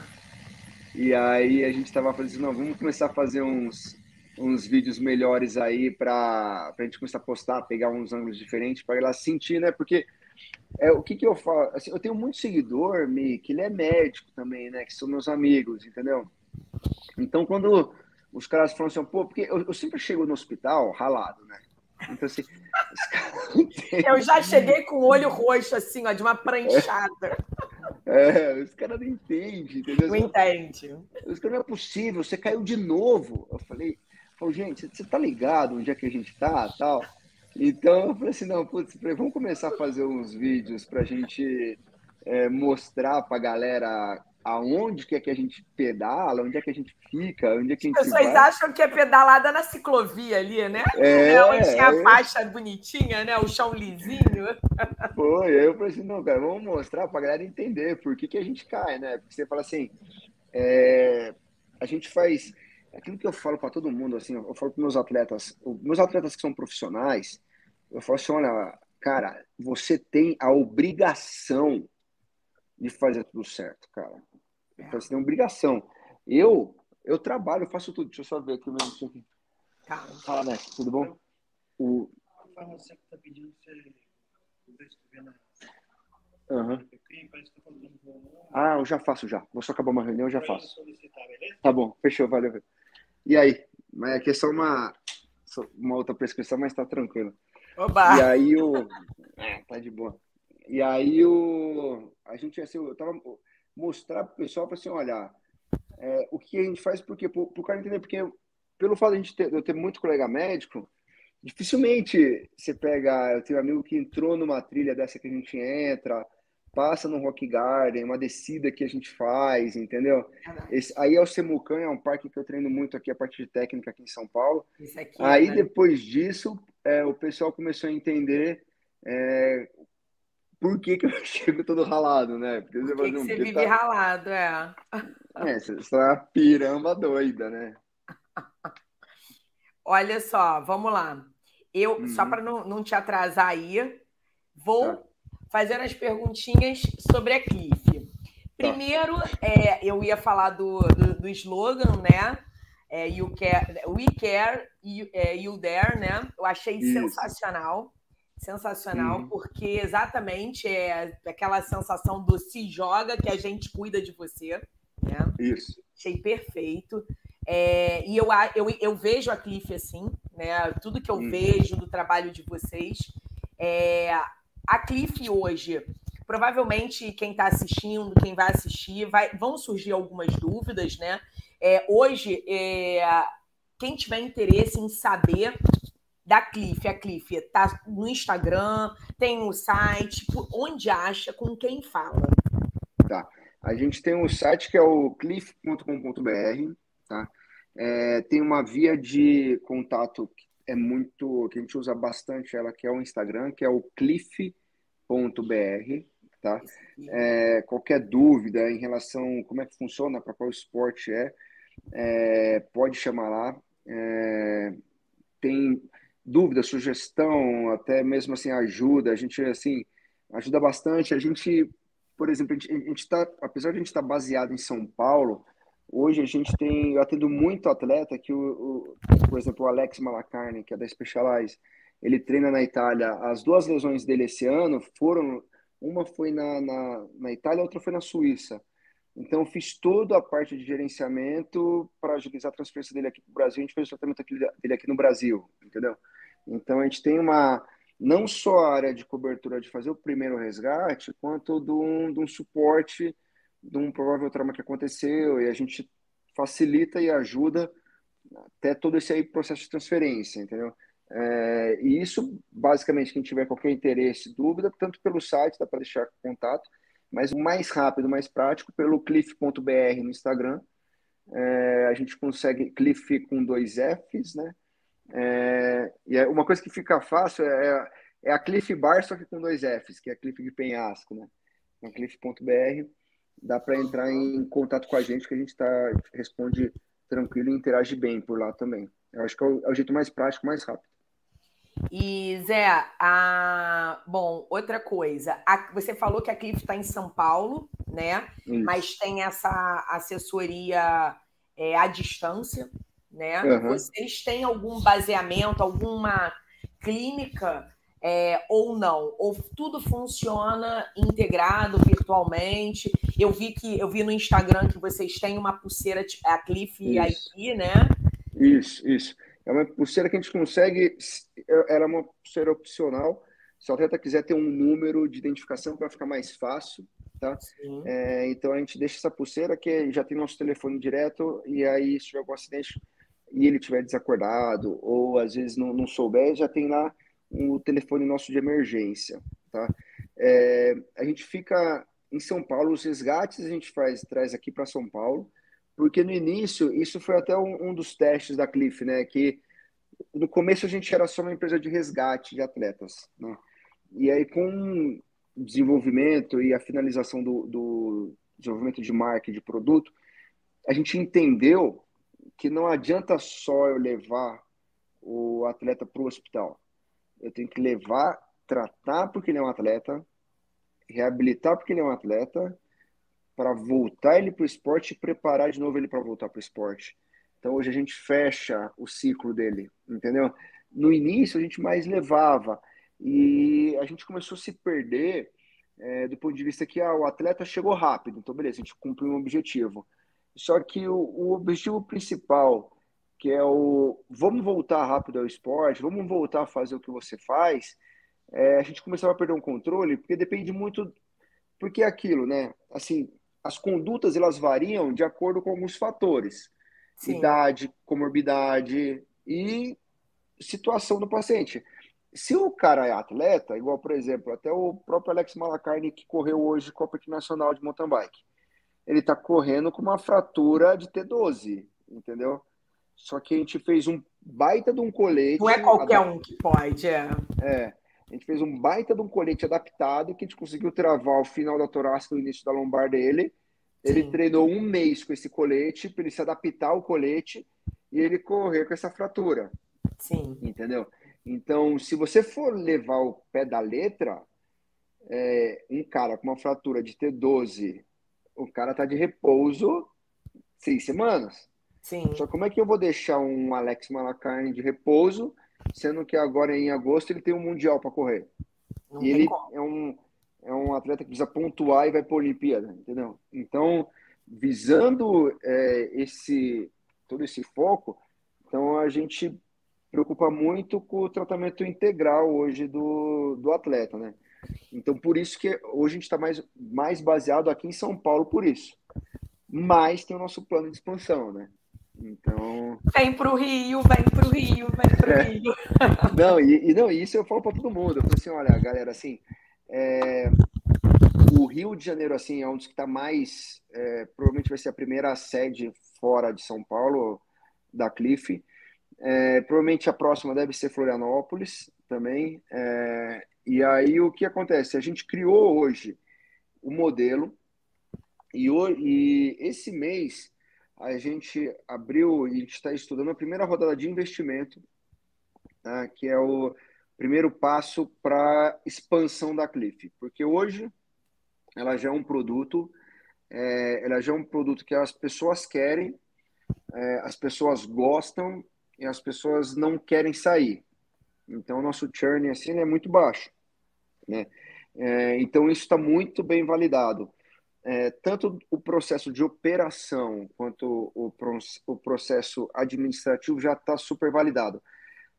E aí a gente tava fazendo, não, vamos começar a fazer uns, uns vídeos melhores aí para a gente começar a postar, pegar uns ângulos diferentes para ela sentir, né? Porque é, o que que eu falo? Assim, eu tenho muito seguidor, Mi, que ele é médico também, né? Que são meus amigos, entendeu? Então, quando os caras falam assim, pô, porque eu, eu sempre chego no hospital ralado, né? Então, assim, Eu já cheguei com o olho roxo, assim, ó, de uma pranchada. É, os caras não entendem, entendeu? Não entende. Os caras não é possível, você caiu de novo. Eu falei, falei gente, você tá ligado onde é que a gente tá tal? Então eu falei assim, não, putz, vamos começar a fazer uns vídeos para a gente é, mostrar para a galera aonde que é que a gente pedala, onde é que a gente fica, onde é que a gente As pessoas vai. acham que é pedalada na ciclovia ali, né? É, é onde a é. faixa bonitinha, né? O chão lisinho. Foi, eu falei assim, não, cara, vamos mostrar para a galera entender por que, que a gente cai, né? Porque você fala assim, é, a gente faz aquilo que eu falo para todo mundo, assim, eu falo para meus atletas, meus atletas que são profissionais, eu falo assim, olha, cara, você tem a obrigação de fazer tudo certo, cara. Então, você tem obrigação. Eu, eu trabalho, eu faço tudo. Deixa eu só ver aqui o meu aqui. Fala, né? Tudo bom? O... A farmácia que tá pedindo você Uhum. Ah, eu já faço já. Vou só acabar uma reunião, eu já faço. Tá bom, fechou, valeu. E aí? Mas aqui é só uma, uma outra prescrição, mas tá tranquilo. Oba! E aí o. É, tá de boa. E aí o. A gente assim, eu tava mostrar pro pessoal para assim, olha, é, o que a gente faz porque pro, pro cara entender, porque pelo fato de a gente ter, eu ter muito colega médico, dificilmente você pega. Eu tenho um amigo que entrou numa trilha dessa que a gente entra, passa no Rock Garden, uma descida que a gente faz, entendeu? Esse, aí é o Semucan, é um parque que eu treino muito aqui, a parte de técnica aqui em São Paulo. Aqui, aí né? depois disso, é, o pessoal começou a entender é, por que, que eu chego todo ralado, né? Porque você, que que você vive tá... ralado, é. É, você está uma piramba doida, né? Olha só, vamos lá. Eu, uhum. só para não, não te atrasar aí, vou tá fazendo as perguntinhas sobre a Cliff. Tá. Primeiro, é, eu ia falar do, do, do slogan, né? É, you care, we care, you, é, you there, né? Eu achei Isso. sensacional. Sensacional, porque exatamente é aquela sensação do se joga que a gente cuida de você. Né? Isso. Achei perfeito. É, e eu, eu, eu vejo a Cliff assim, né? Tudo que eu uhum. vejo do trabalho de vocês. É, a Cliff hoje, provavelmente quem está assistindo, quem vai assistir, vai, vão surgir algumas dúvidas, né? É, hoje, é, quem tiver interesse em saber da Cliff, a Cliff está no Instagram, tem o site, onde acha, com quem fala. Tá. A gente tem um site que é o cliff.com.br, tá? É, tem uma via de contato que é muito que a gente usa bastante ela, que é o Instagram, que é o cliff.br, tá? É, qualquer dúvida em relação como é que funciona, para qual esporte é, é, pode chamar lá. É, tem dúvida, sugestão, até mesmo assim ajuda. A gente assim ajuda bastante. A gente, por exemplo, a gente está, apesar de a gente estar tá baseado em São Paulo, Hoje a gente tem, eu atendo muito atleta que, o, o, por exemplo, o Alex Malacarne, que é da Specialized, ele treina na Itália. As duas lesões dele esse ano foram, uma foi na, na, na Itália, outra foi na Suíça. Então, fiz toda a parte de gerenciamento para agilizar a transferência dele aqui para o Brasil. A gente fez o tratamento dele aqui no Brasil, entendeu? Então, a gente tem uma, não só a área de cobertura de fazer o primeiro resgate, quanto de um, de um suporte de um provável trauma que aconteceu e a gente facilita e ajuda até todo esse aí processo de transferência, entendeu? É, e isso, basicamente, quem tiver qualquer interesse, dúvida, tanto pelo site, dá para deixar contato, mas o mais rápido, mais prático, pelo cliff.br no Instagram. É, a gente consegue cliff com dois Fs, né? É, e é uma coisa que fica fácil é, é a Cliff Bar, só que com dois Fs, que é a Cliff de Penhasco, né? É cliff.br dá para entrar em contato com a gente, que a gente tá, responde tranquilo e interage bem por lá também. Eu acho que é o, é o jeito mais prático, mais rápido. E Zé, a... bom, outra coisa, a... você falou que a Cliff está em São Paulo, né? Isso. Mas tem essa assessoria é, à distância, né? Uhum. Vocês têm algum baseamento, alguma clínica é, ou não? Ou tudo funciona integrado virtualmente? Eu vi que eu vi no Instagram que vocês têm uma pulseira a Cliff IP, né? Isso, isso. É uma pulseira que a gente consegue. Era uma pulseira opcional. Se o atleta quiser ter um número de identificação para ficar mais fácil, tá? É, então a gente deixa essa pulseira que já tem nosso telefone direto e aí se tiver algum acidente e ele tiver desacordado ou às vezes não, não souber, já tem lá o telefone nosso de emergência, tá? É, a gente fica em São Paulo, os resgates a gente faz, traz aqui para São Paulo, porque no início, isso foi até um, um, dos testes da Cliff, né? Que no começo a gente era só uma empresa de resgate de atletas, né? E aí com o desenvolvimento e a finalização do, do desenvolvimento de marca de produto, a gente entendeu que não adianta só eu levar o atleta para o hospital. Eu tenho que levar, tratar porque ele é um atleta, reabilitar porque ele é um atleta, para voltar ele para o esporte e preparar de novo ele para voltar para o esporte. Então hoje a gente fecha o ciclo dele, entendeu? No início a gente mais levava e a gente começou a se perder é, do ponto de vista que ah, o atleta chegou rápido, então beleza, a gente cumpriu um objetivo. Só que o, o objetivo principal, que é o vamos voltar rápido ao esporte, vamos voltar a fazer o que você faz, é, a gente começava a perder um controle, porque depende muito, porque é aquilo, né? Assim, as condutas elas variam de acordo com alguns fatores, Sim. idade, comorbidade e situação do paciente. Se o cara é atleta, igual por exemplo, até o próprio Alex Malacarne que correu hoje Copa Internacional de Mountain Bike, ele está correndo com uma fratura de T12, entendeu? Só que a gente fez um baita de um colete. Não é qualquer um que pode, é. É. A gente fez um baita de um colete adaptado que a gente conseguiu travar o final da torácica e o início da lombar dele. Ele Sim. treinou um mês com esse colete para ele se adaptar ao colete e ele correr com essa fratura. Sim. Entendeu? Então, se você for levar o pé da letra, é, um cara com uma fratura de T12, o cara tá de repouso seis semanas. Sim. Só como é que eu vou deixar um Alex Malacarne de repouso sendo que agora em agosto ele tem um mundial para correr. Não e ele é um, é um atleta que precisa pontuar e vai para a Olimpíada, entendeu? Então, visando é, esse todo esse foco, então a gente preocupa muito com o tratamento integral hoje do, do atleta, né? Então, por isso que hoje a gente está mais, mais baseado aqui em São Paulo por isso. Mas tem o nosso plano de expansão, né? Então. Vem para o Rio, vem para o Rio, vem para o é. Rio. Não, e, e, não, isso eu falo para todo mundo. Eu falo assim, olha, galera, assim, é, o Rio de Janeiro, assim, é um dos que está mais. É, provavelmente vai ser a primeira sede fora de São Paulo, da Cliff. É, provavelmente a próxima deve ser Florianópolis também. É, e aí o que acontece? A gente criou hoje o modelo e, e esse mês a gente abriu e está estudando a primeira rodada de investimento, tá? que é o primeiro passo para expansão da Cliff, porque hoje ela já é um produto, é, ela já é um produto que as pessoas querem, é, as pessoas gostam e as pessoas não querem sair. Então, o nosso churn assim é muito baixo, né? É, então, isso está muito bem validado é, tanto o processo de operação quanto o, o processo administrativo já está super validado.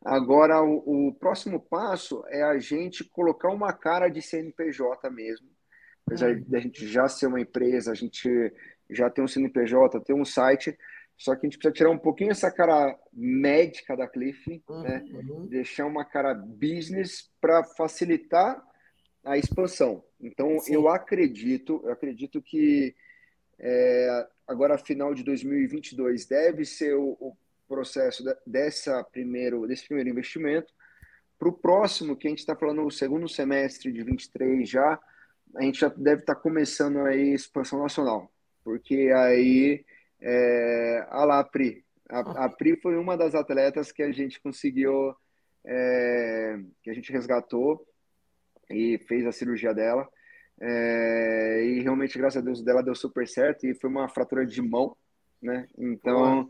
Agora, o, o, próximo passo é a gente colocar uma cara de CNPJ mesmo. Apesar uhum. de a gente já ser uma empresa, a gente já tem um CNPJ, tem um site, só que a gente precisa tirar um pouquinho essa cara médica da Cliff, uhum. né? deixar uma cara business para facilitar a expansão. Então, Sim. eu acredito, eu acredito que é, agora, final de 2022, deve ser o, o processo dessa primeiro, desse primeiro investimento. Para o próximo, que a gente está falando o segundo semestre de 23 já, a gente já deve estar tá começando aí expansão nacional, porque aí é, a Lapri, a, a Pri foi uma das atletas que a gente conseguiu, é, que a gente resgatou e fez a cirurgia dela. É, e realmente, graças a Deus, dela deu super certo e foi uma fratura de mão, né? Então,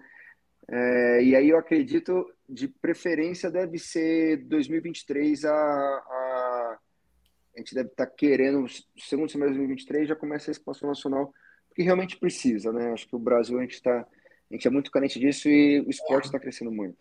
é, e aí eu acredito, de preferência, deve ser 2023 a, a, a gente deve estar tá querendo, segundo semestre de 2023 já começa a expansão nacional, porque realmente precisa, né? Acho que o Brasil a gente está, a gente é muito carente disso e o esporte está crescendo muito.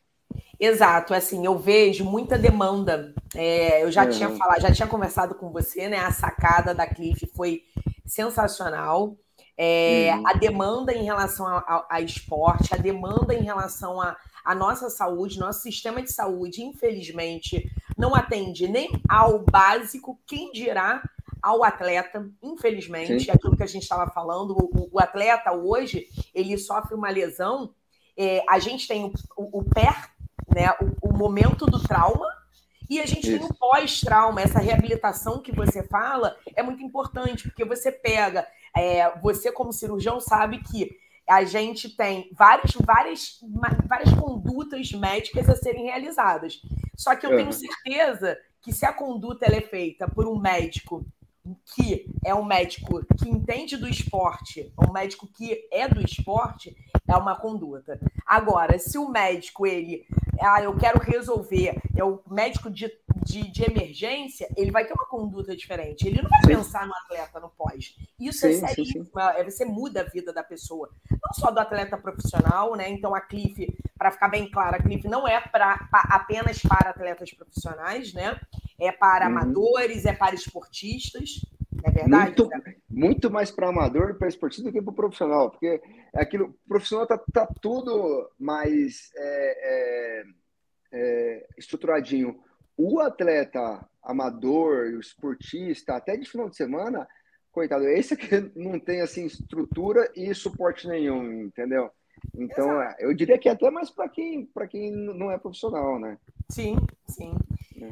Exato, assim, eu vejo muita demanda. É, eu já tinha falado, já tinha conversado com você, né? A sacada da Cliff foi sensacional. É, uhum. A demanda em relação a, esporte, a demanda em relação à a, a, nossa saúde, nosso sistema de saúde, infelizmente, não atende nem ao básico, quem dirá ao atleta, infelizmente, Sim. aquilo que a gente estava falando, o, o, atleta hoje, ele sofre uma lesão, é, a gente tem o, o, o né, o, o momento do trauma, e a gente Isso. tem o pós-trauma, essa reabilitação que você fala é muito importante, porque você pega, é, você como cirurgião sabe que a gente tem várias, várias, várias condutas médicas a serem realizadas. Só que eu tenho certeza que se a conduta é feita por um médico que é um médico que entende do esporte, um médico que é do esporte, é uma conduta. Agora, se o médico, ele, ah, eu quero resolver, é o médico de, de, de emergência, ele vai ter uma conduta diferente. Ele não vai sim. pensar no atleta no pós. Isso é sim, é seríssimo, é, você muda a vida da pessoa. Não só do atleta profissional, né? Então, a Cliff, para ficar bem claro, a Cliff não é pra, pra, apenas para atletas profissionais, né? É para uhum. amadores, é para esportistas. É verdade? Muito, muito mais para amador e para esportista do que para o profissional, porque é aquilo, o profissional tá, tá tudo mais é, é, é, estruturadinho. O atleta amador, o esportista, até de final de semana, coitado, esse aqui não tem assim estrutura e suporte nenhum, entendeu? Então, Exato. eu diria que é até mais para quem, quem não é profissional, né? Sim, sim.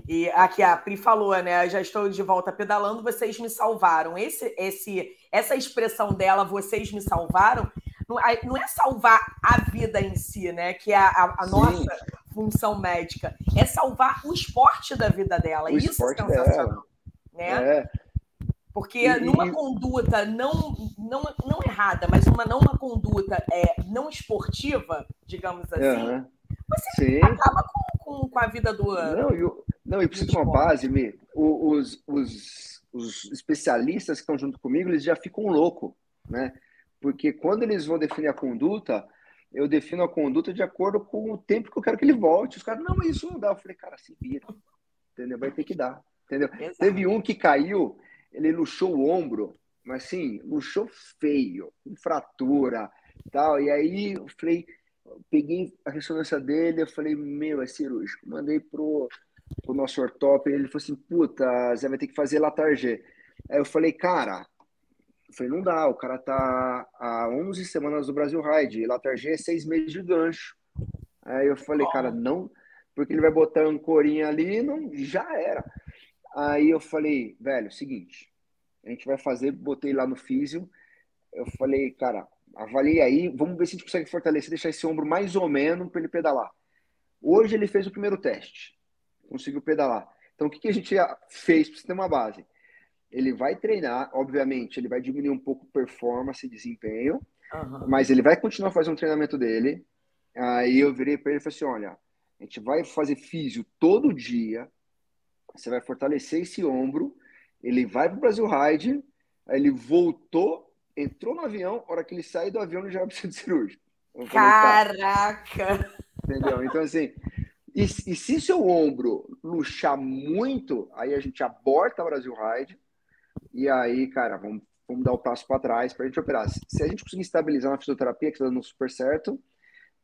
E aqui a Pri falou, né? Já estou de volta pedalando, vocês me salvaram. Esse, esse, essa expressão dela, vocês me salvaram, não é salvar a vida em si, né? Que é a, a nossa função médica. É salvar o esporte da vida dela. O Isso é sensacional. Né? É. Porque e, numa conduta não, não, não errada, mas uma, não uma conduta é, não esportiva, digamos assim, você Sim. acaba com, com, com, a vida do. Não, eu, não, e precisa de uma base, Mi. Os, os, os especialistas que estão junto comigo, eles já ficam loucos, né? Porque quando eles vão definir a conduta, eu defino a conduta de acordo com o tempo que eu quero que ele volte. Os caras, não, mas isso não dá. Eu falei, cara, se vira. Entendeu? Vai ter que dar. Entendeu? Exato. Teve um que caiu, ele luxou o ombro, mas assim, luxou feio, com fratura tal. E aí eu falei, peguei a ressonância dele, eu falei, meu, é cirúrgico. Mandei pro o nosso ortop, ele falou assim, puta, Zé vai ter que fazer Latargê. Aí eu falei, cara, eu falei, não dá, o cara tá há 11 semanas do Brasil Ride, Latargê é seis meses de gancho. Aí eu falei, cara, não, porque ele vai botar ancorinha ali, não, já era. Aí eu falei, velho, seguinte, a gente vai fazer, botei lá no físio, eu falei, cara, avalie aí, vamos ver se a gente consegue fortalecer, deixar esse ombro mais ou menos para ele pedalar. Hoje ele fez o primeiro teste conseguiu pedalar. Então, o que, que a gente fez para você ter uma base? Ele vai treinar, obviamente, ele vai diminuir um pouco performance e desempenho, uhum. mas ele vai continuar fazendo o treinamento dele. Aí eu virei para ele e falei assim: olha, a gente vai fazer físio todo dia, você vai fortalecer esse ombro, ele vai para o Brasil Ride, aí ele voltou, entrou no avião, a hora que ele sai do avião, ele já o centro cirúrgico. Caraca! Entendeu? Então, assim, e, e se seu ombro luxar muito, aí a gente aborta o Brasil Ride e aí, cara, vamos, vamos dar o passo para trás para a gente operar. Se a gente conseguir estabilizar na fisioterapia, que está dando super certo,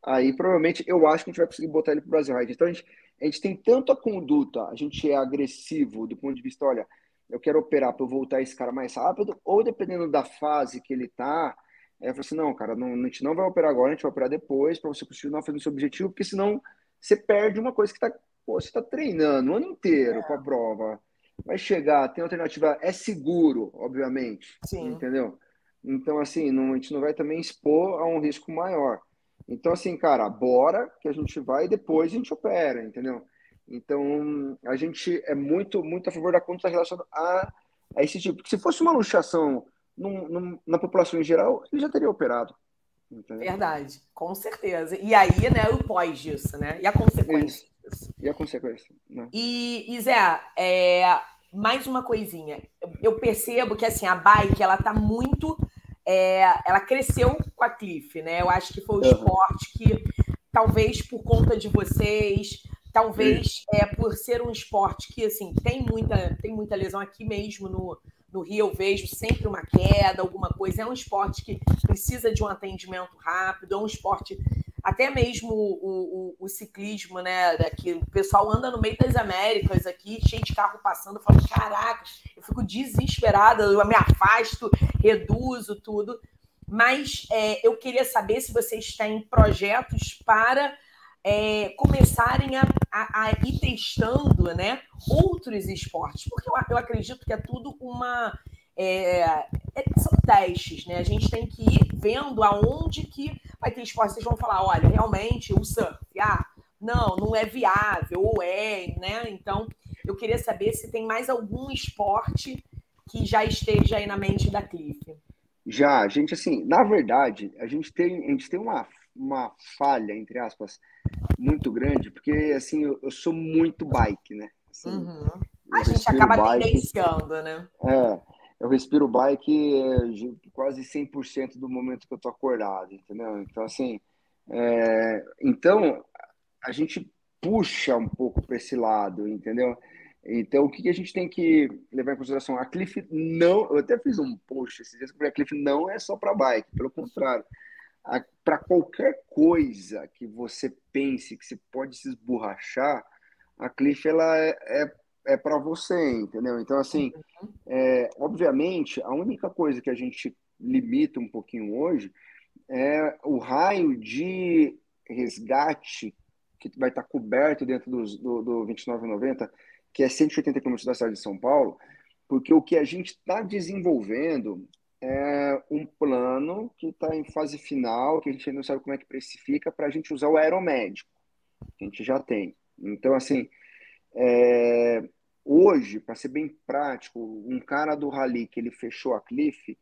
aí provavelmente eu acho que a gente vai conseguir botar ele para o Brasil Ride. Então a gente, a gente tem tanto a conduta, a gente é agressivo do ponto de vista, olha, eu quero operar para eu voltar esse cara mais rápido, ou dependendo da fase que ele está, é, eu falo assim, não, cara, não, a gente não vai operar agora, a gente vai operar depois, para você continuar fazendo seu objetivo, porque senão você perde uma coisa que tá, pô, você está treinando o ano inteiro é. para a prova. Vai chegar, tem alternativa, é seguro, obviamente. Sim. Entendeu? Então, assim, não, a gente não vai também expor a um risco maior. Então, assim, cara, bora que a gente vai e depois a gente opera, entendeu? Então, a gente é muito, muito a favor da conta relacionada a, a esse tipo. Porque se fosse uma luxação num, num, na população em geral, ele já teria operado. Entendeu? Verdade, com certeza. E aí, né, o pós disso, né? E a consequência disso. E a consequência. Né? E, e Zé, é, mais uma coisinha. Eu percebo que assim, a bike ela tá muito. É, ela cresceu com a Cliff, né? Eu acho que foi o uhum. esporte que, talvez por conta de vocês, talvez é, por ser um esporte que assim, tem muita, tem muita lesão aqui mesmo no, no Rio eu vejo sempre uma queda, alguma coisa. É um esporte que precisa de um atendimento rápido, é um esporte. até mesmo o, o, o, ciclismo, né? Daqui, o pessoal anda no meio das Américas aqui, cheio de carro passando, eu falo, caraca, eu fico desesperada, eu me afasto, reduzo tudo. Mas é, eu queria saber se vocês têm projetos para é, começarem a, a, a, ir testando né, outros esportes, porque eu, eu acredito que é tudo uma. É, é, são testes, né? A gente tem que ir vendo aonde que vai ter esporte. Vocês vão falar, olha, realmente o surf, ah, não, não é viável, ou é, né? Então, eu queria saber se tem mais algum esporte que já esteja aí na mente da Cliff. Já, a gente, assim, na verdade, a gente tem, a gente tem uma, uma falha, entre aspas, muito grande, porque, assim, eu, eu sou muito bike, né? Assim, uhum. A gente acaba bike, tendenciando, né? É, eu respiro bike é, quase 100% do momento que eu tô acordado, entendeu? Então, assim, é, então, a gente puxa um pouco para esse lado, entendeu? Então, o que, que a gente tem que levar em consideração? A Cliff não. Eu até fiz um post esses dias, porque a Cliff não é só para bike, pelo contrário. Para qualquer coisa que você pense que você pode se esborrachar, a Cliff ela é, é é para você, entendeu? Então, assim, uhum. é, obviamente, a única coisa que a gente limita um pouquinho hoje é o raio de resgate que vai estar coberto dentro dos, do, do 2990, que é 180 km da cidade de São Paulo, porque o que a gente está desenvolvendo é um plano que está em fase final, que a gente não sabe como é que precifica, para a gente usar o aeromédico, que a gente já tem. Então, assim, é, hoje, para ser bem prático, um cara do Rally que ele fechou a Cliff,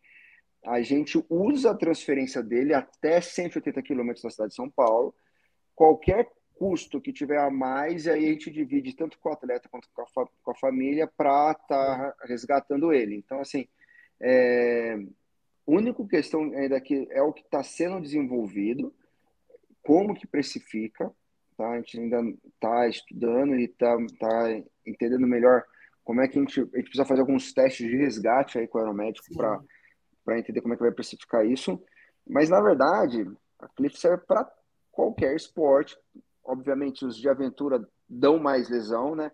a gente usa a transferência dele até 180 quilômetros da cidade de São Paulo. Qualquer custo que tiver a mais, aí a gente divide tanto com o atleta quanto com a, fa com a família para estar tá resgatando ele. Então, assim, é, única questão ainda que é o que está sendo desenvolvido, como que precifica, tá? A gente ainda está estudando e está tá entendendo melhor como é que a gente, a gente precisa fazer alguns testes de resgate aí com o aeromédico para entender como é que vai precificar isso. Mas, na verdade, a Cliff serve para qualquer esporte. Obviamente, os de aventura dão mais lesão, né?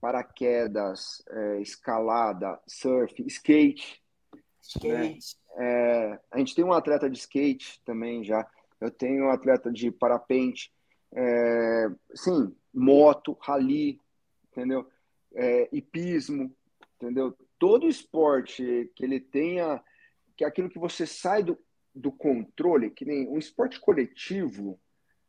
Paraquedas, é, escalada, surf, skate. Skate. Né? É, a gente tem um atleta de skate também já. Eu tenho um atleta de parapente é, sim, moto, rally, entendeu? É, hipismo, entendeu? Todo esporte que ele tenha, que é aquilo que você sai do, do controle, que nem um esporte coletivo,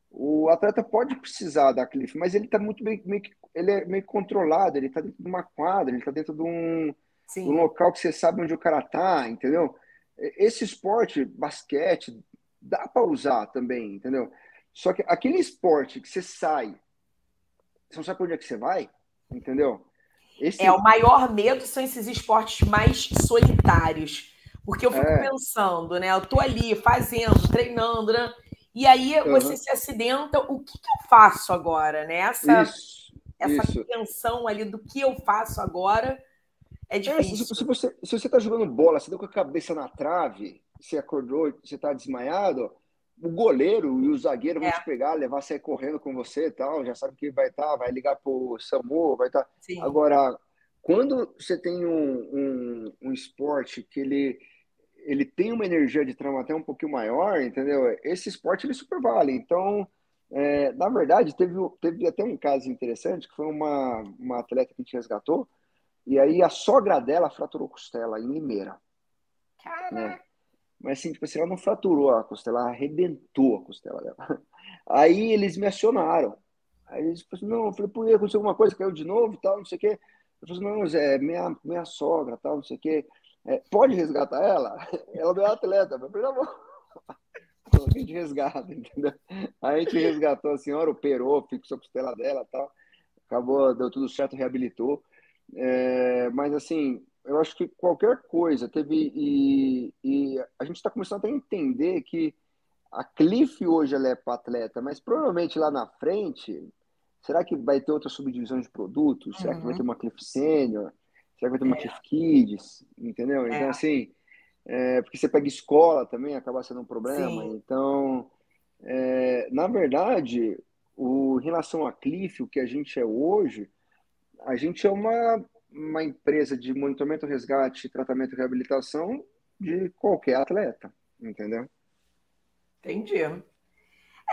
o atleta pode precisar da cliff, mas ele está muito bem, meio que, ele é meio controlado, ele está dentro de uma quadra, ele está dentro de um, de um, local que você sabe onde o cara tá, entendeu? Esse esporte, basquete, dá para usar também, entendeu? Só que aquele esporte que você sai, você não sabe para onde é que você vai, entendeu? Esse... É, o maior medo são esses esportes mais solitários. Porque eu fico é. pensando, né? Eu tô ali fazendo, treinando, né? E aí uhum. você se acidenta, o que, que, eu faço agora, né? Essa, isso, essa isso. tensão ali do que eu faço agora é difícil. É, se, se, você, se você tá jogando bola, você deu com a cabeça na trave, você acordou, você tá desmaiado, o goleiro e o zagueiro vão é. te pegar, levar, sair correndo com você e tal, já sabe que vai estar, tá, vai ligar pro SAMU, vai estar. Tá. Agora, quando você tem um, um, um, esporte que ele, ele tem uma energia de trauma até um pouquinho maior, entendeu? Esse esporte ele super vale. Então, é, na verdade, teve, teve até um caso interessante, que foi uma, uma atleta que a gente resgatou, e aí a sogra dela fraturou costela em Limeira. Caraca! Né? Mas assim, tipo assim, ela não fraturou a costela, ela arrebentou a costela dela. Aí eles me acionaram. Aí eles falaram assim, não, eu falei, por que aconteceu alguma coisa, caiu de novo tal, não sei o quê. Eu falei assim, não, Zé, minha, minha sogra, tal, não sei o quê. É, pode resgatar ela? Ela não é atleta, mas pelo amor. A gente resgata, entendeu? Aí a gente resgatou a senhora, operou, fixou a costela dela tal. Acabou, deu tudo certo, reabilitou. É, mas assim, eu acho que qualquer coisa teve e, e a gente está começando a entender que a Cliff hoje ela é para atleta, mas provavelmente lá na frente, será que vai ter outra subdivisão de produtos? Será uhum. que vai ter uma Cliff Senior? Será que vai ter uma é. Cliff Kids? Entendeu? É. Então, assim, é, porque você pega escola também, acaba sendo um problema. Sim. Então, É, na verdade, o, em relação a Cliff, o que a gente é hoje, a gente é uma, uma empresa de monitoramento, resgate, tratamento e reabilitação de qualquer atleta, entendeu? Entendi.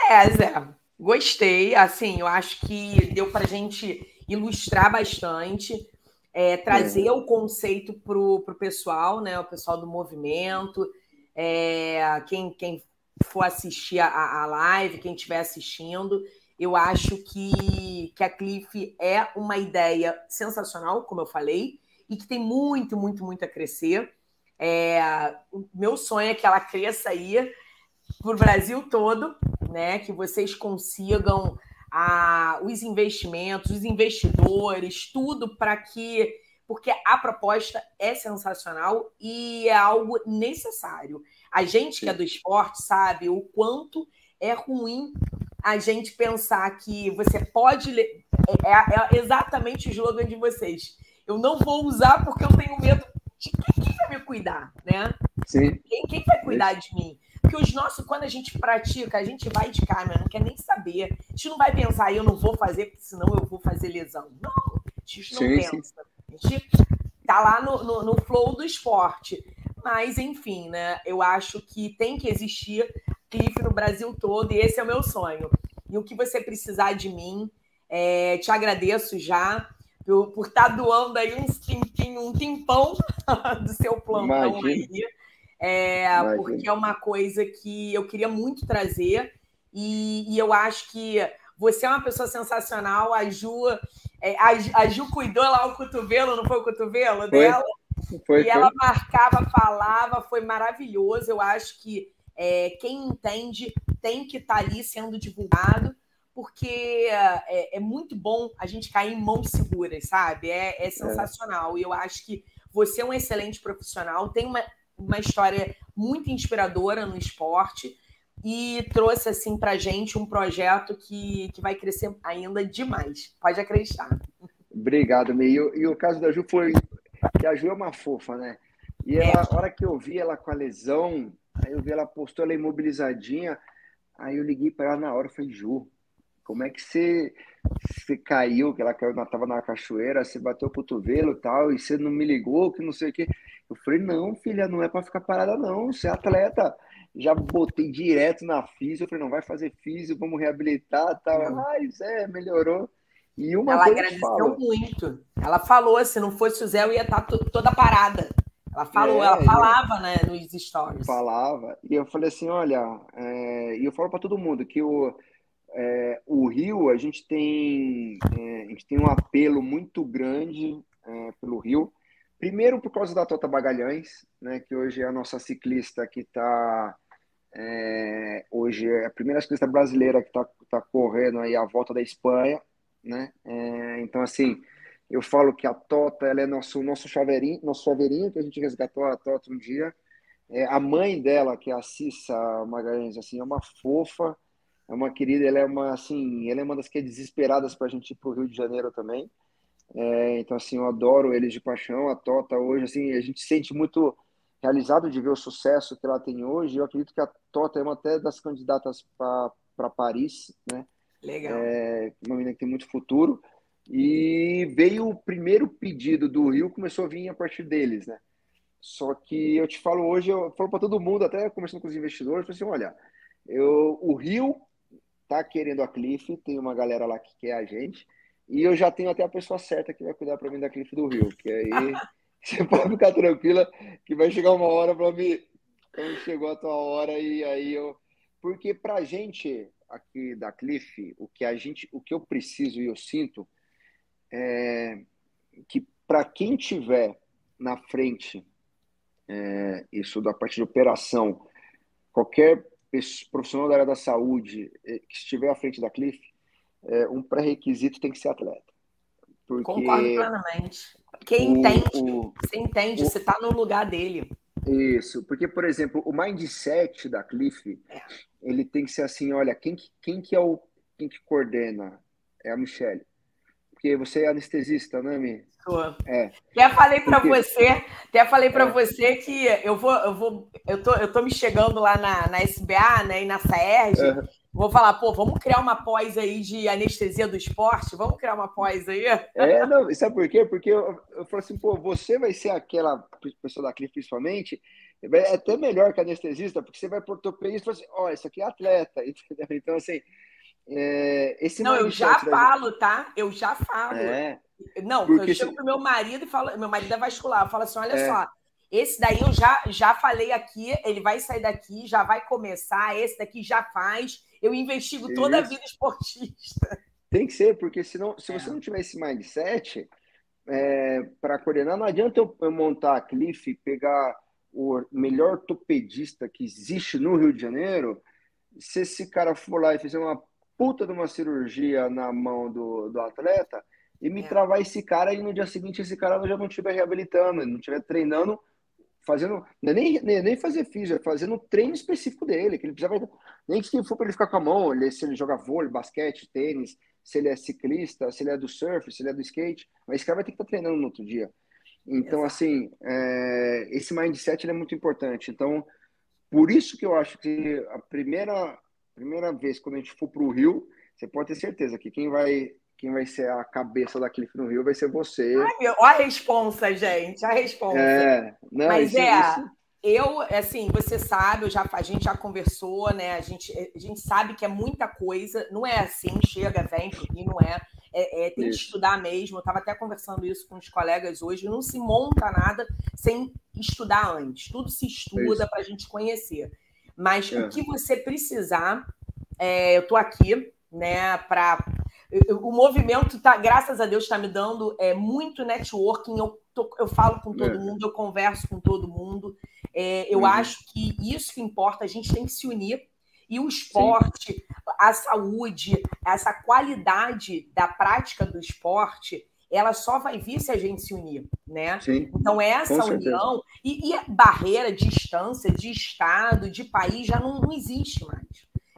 É, Zé, gostei. Assim, eu acho que deu para a gente ilustrar bastante, é, trazer é. o conceito para o pessoal, né? O pessoal do movimento, é, quem, quem for assistir a, a live, quem estiver assistindo, eu acho que, que a Cliff é uma ideia sensacional, como eu falei, e que tem muito, muito, muito a crescer. É, o meu sonho é que ela cresça aí para o Brasil todo, né? Que vocês consigam a, os investimentos, os investidores, tudo para que. Porque a proposta é sensacional e é algo necessário. A gente que é do esporte sabe o quanto é ruim a gente pensar que você pode. É, é, é exatamente o slogan de vocês. Eu não vou usar porque eu tenho medo de quem, quem vai me cuidar, né? Sim. Quem, quem vai cuidar de mim? Porque os nossos, quando a gente pratica, a gente vai de câmera, não quer nem saber. A gente não vai pensar, eu não vou fazer, porque senão eu vou fazer lesão. Não, a gente não sim, pensa. Sim. A gente tá lá no, no, no flow do esporte. Mas, enfim, né? Eu acho que tem que existir clipe no Brasil todo, e esse é o meu sonho. E o que você precisar de mim, é, te agradeço já por, por estar tá doando aí uns timpim, um timpão do seu plantão Imagina. aí. É, porque é uma coisa que eu queria muito trazer e, e, eu acho que você é uma pessoa sensacional. A Ju, é, a, a, Ju cuidou lá o cotovelo, não foi o cotovelo foi. dela? Foi, e foi. ela marcava, falava, foi maravilhoso. Eu acho que é, quem entende tem que estar tá ali sendo divulgado, porque é, é, muito bom a gente cair em mãos seguras, sabe? É, é sensacional. E eu acho que você é um excelente profissional, tem uma uma história muito inspiradora no esporte e trouxe assim para gente um projeto que, que vai crescer ainda demais. Pode acreditar. Obrigado, meio. E, o caso da Ju foi que a Ju é uma fofa, né? E ela, é. a hora que eu vi ela com a lesão, aí eu vi ela postou ela imobilizadinha, aí eu liguei para ela na hora, e falei, Ju, como é que você, você caiu, que ela caiu, tava na cachoeira, você bateu o cotovelo e tal, e você não me ligou, que não sei o quê. Eu falei, não, filha, não é para ficar parada, não. Você é atleta. Já botei direto na físio. Eu falei, não, vai fazer físio, vamos reabilitar tal. Ai, Zé, melhorou. E uma Ela agradeceu muito. Ela falou, se não fosse o Zé, eu ia estar tá toda parada. Ela falou, é, ela falava, né, nos stories. Falava. E eu falei assim, olha, é... e eu falo para todo mundo que o, é, o Rio, a gente tem, é, a gente tem um apelo muito grande é, pelo Rio. Primeiro por causa da Tota Bagalhães, né, que hoje é a nossa ciclista que está é, hoje é a primeira ciclista brasileira que está tá correndo aí a volta da Espanha, né? Então assim, eu falo que a Tota ela é nosso nosso chaveirinho, nosso chaveirinho que a gente resgatou a Tota um dia. É, a mãe dela, que é a Cissa Magalhães, assim, é uma fofa, é uma querida, ela é uma assim, ela é uma das que é desesperadas para a gente ir para o Rio de Janeiro também. É, então, assim, eu adoro eles de paixão. A Tota hoje, assim, a gente se sente muito realizado de ver o sucesso que ela tem hoje. Eu acredito que a Tota é uma até das candidatas para Paris, né? Legal. É, uma menina que tem muito futuro. E veio o primeiro pedido do Rio, começou a vir a partir deles, né? Só que eu te falo hoje, eu falo para todo mundo, até conversando com os investidores, eu assim, olha, eu, o Rio tá querendo a Cliff, tem uma galera lá que quer a gente, e eu já tenho até a pessoa certa que vai cuidar para mim da Cliff do Rio, que aí você pode ficar tranquila que vai chegar uma hora para mim. Então chegou a tua hora e aí eu. Porque pra gente aqui da Cliff, o que a gente, o que eu preciso e eu sinto é que para quem tiver na frente é, isso da parte de operação, qualquer profissional da área da saúde é, que estiver à frente da Cliff, é, um pré-requisito tem que ser atleta. Porque Concordo plenamente. Quem o, entende, o, você entende, o, você está no lugar dele. Isso, porque, por exemplo, o mindset da Cliff, é. ele tem que ser assim, olha, quem, quem que é o quem que coordena? É a Michelle. Porque você é anestesista, né, Mi? Sou. É. Até falei para porque... você, até falei para é. você que eu vou, eu vou, eu tô, eu tô me chegando lá na, na SBA, né, e na uhum. Vou falar, pô, vamos criar uma pós aí de anestesia do esporte? Vamos criar uma pós aí? É, não, sabe por quê? Porque eu, eu falo assim, pô, você vai ser aquela pessoa da CLIF principalmente, é até melhor que anestesista, porque você vai para ortopedista e fala assim, ó, oh, isso aqui é atleta, entendeu? Então, assim, é, esse Não, eu já falo, tá? Eu já falo. É, não, porque eu chego pro meu marido e falo, meu marido é vascular, eu falo assim, olha é. só, esse daí eu já, já falei aqui, ele vai sair daqui, já vai começar, esse daqui já faz, eu investigo Isso. toda a vida esportista. Tem que ser, porque senão, se é. você não tiver esse mindset é, para coordenar, não adianta eu, eu montar a Cliff, pegar o melhor ortopedista que existe no Rio de Janeiro, se esse cara for lá e fizer uma puta de uma cirurgia na mão do, do atleta, e me é. travar esse cara e no dia seguinte esse cara já não estiver reabilitando, não estiver treinando, fazendo, é nem, nem, nem fazer físico, é fazendo um treino específico dele, que ele precisava, nem que for para ele ficar com a mão, ele, se ele joga vôlei, basquete, tênis, se ele é ciclista, se ele é do surf, se ele é do skate, mas esse cara vai ter que estar tá treinando no outro dia. Então, assim, é, esse mindset é muito importante. Então, por isso que eu acho que a primeira, primeira vez quando a gente for para o Rio, você pode ter certeza que quem vai quem vai ser a cabeça da Cliff no Rio vai ser você. Ai, meu, olha a responsa, gente, a responsa. É, não, Mas isso, é, isso... eu, assim, você sabe, eu já, a gente já conversou, né? A gente, a gente sabe que é muita coisa, não é assim, chega, vem e não é. É, é, tem isso. que estudar mesmo. Eu estava até conversando isso com os colegas hoje. Não se monta nada sem estudar antes. Tudo se estuda para a gente conhecer. Mas é. o que você precisar, é, eu estou aqui, né, para o movimento tá, graças a Deus, está me dando é, muito networking. Eu, tô, eu falo com todo é. mundo, eu converso com todo mundo. É, eu uhum. acho que isso que importa, a gente tem que se unir. E o esporte, Sim. a saúde, essa qualidade da prática do esporte, ela só vai vir se a gente se unir, né? Sim, então, essa união e, e barreira, distância, de estado, de país já não, não existe mais.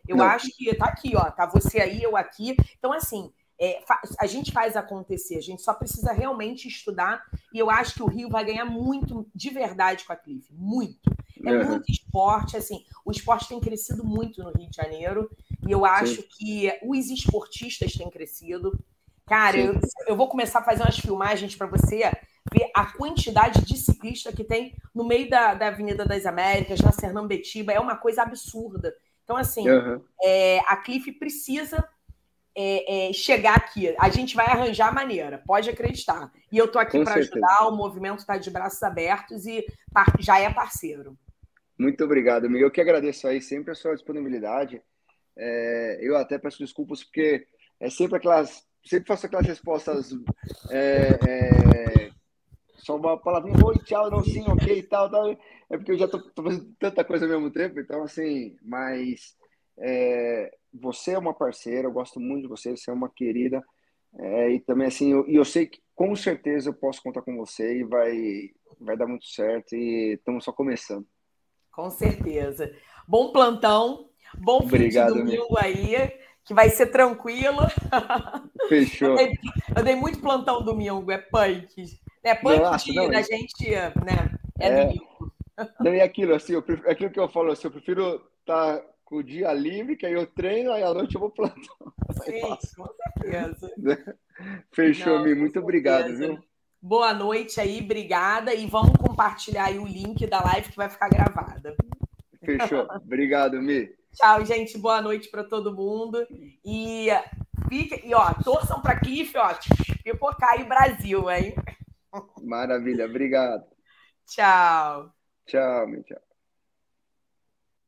Eu não. acho que tá aqui, ó, tá você aí, eu aqui. Então, assim, é, a gente faz acontecer, a gente só precisa realmente estudar. E eu acho que o Rio vai ganhar muito de verdade com a Cliff. Muito. É uhum. muito esporte, assim, o esporte tem crescido muito no Rio de Janeiro, e eu acho Sim. que os esportistas têm crescido. Cara, eu, eu, vou começar a fazer umas filmagens para você ver a quantidade de ciclista que tem no meio da, da Avenida das Américas, na Sernambetiba, é uma coisa absurda. Então, assim, uhum. é, a Cliff precisa é, é, chegar aqui. A gente vai arranjar a maneira, pode acreditar. E eu estou aqui para ajudar, o movimento está de braços abertos e já é parceiro. Muito obrigado, amigo. Eu que agradeço aí sempre a sua disponibilidade. É, eu até peço desculpas porque é sempre aquelas. Sempre faço aquelas respostas é, é, só uma palavrinha, oi, tchau, não, sim, ok e tal, tal. É porque eu já tô, tô, fazendo tanta coisa ao mesmo tempo, então, assim, mas é, você é uma parceira, eu gosto muito de você, você é uma querida, é, e também, assim, eu, e eu sei que com certeza eu posso contar com você e vai, vai dar muito certo, e estamos só começando. Com certeza. Bom plantão, bom Obrigado, fim de domingo aí, que vai ser tranquilo. Fechou. Eu dei, eu dei muito plantão domingo, é punk. É punk Nossa, de, não, da gente, né? É, é domingo. Não, e aquilo, assim, eu prefiro, aquilo que eu falo, assim, eu prefiro estar tá com o dia livre, que aí eu treino, aí à noite eu vou plantão. Sim, com certeza. Fechou, Mi. Muito obrigado, viu? Boa noite aí, obrigada. E vamos compartilhar aí o link da live que vai ficar gravada. Fechou. Obrigado, Mi. Tchau, gente. Boa noite para todo mundo. E fica, e ó, torçam para Cliff, ó, pipocar aí Brasil, hein? Maravilha, obrigado. Tchau. Tchau, meu tchau.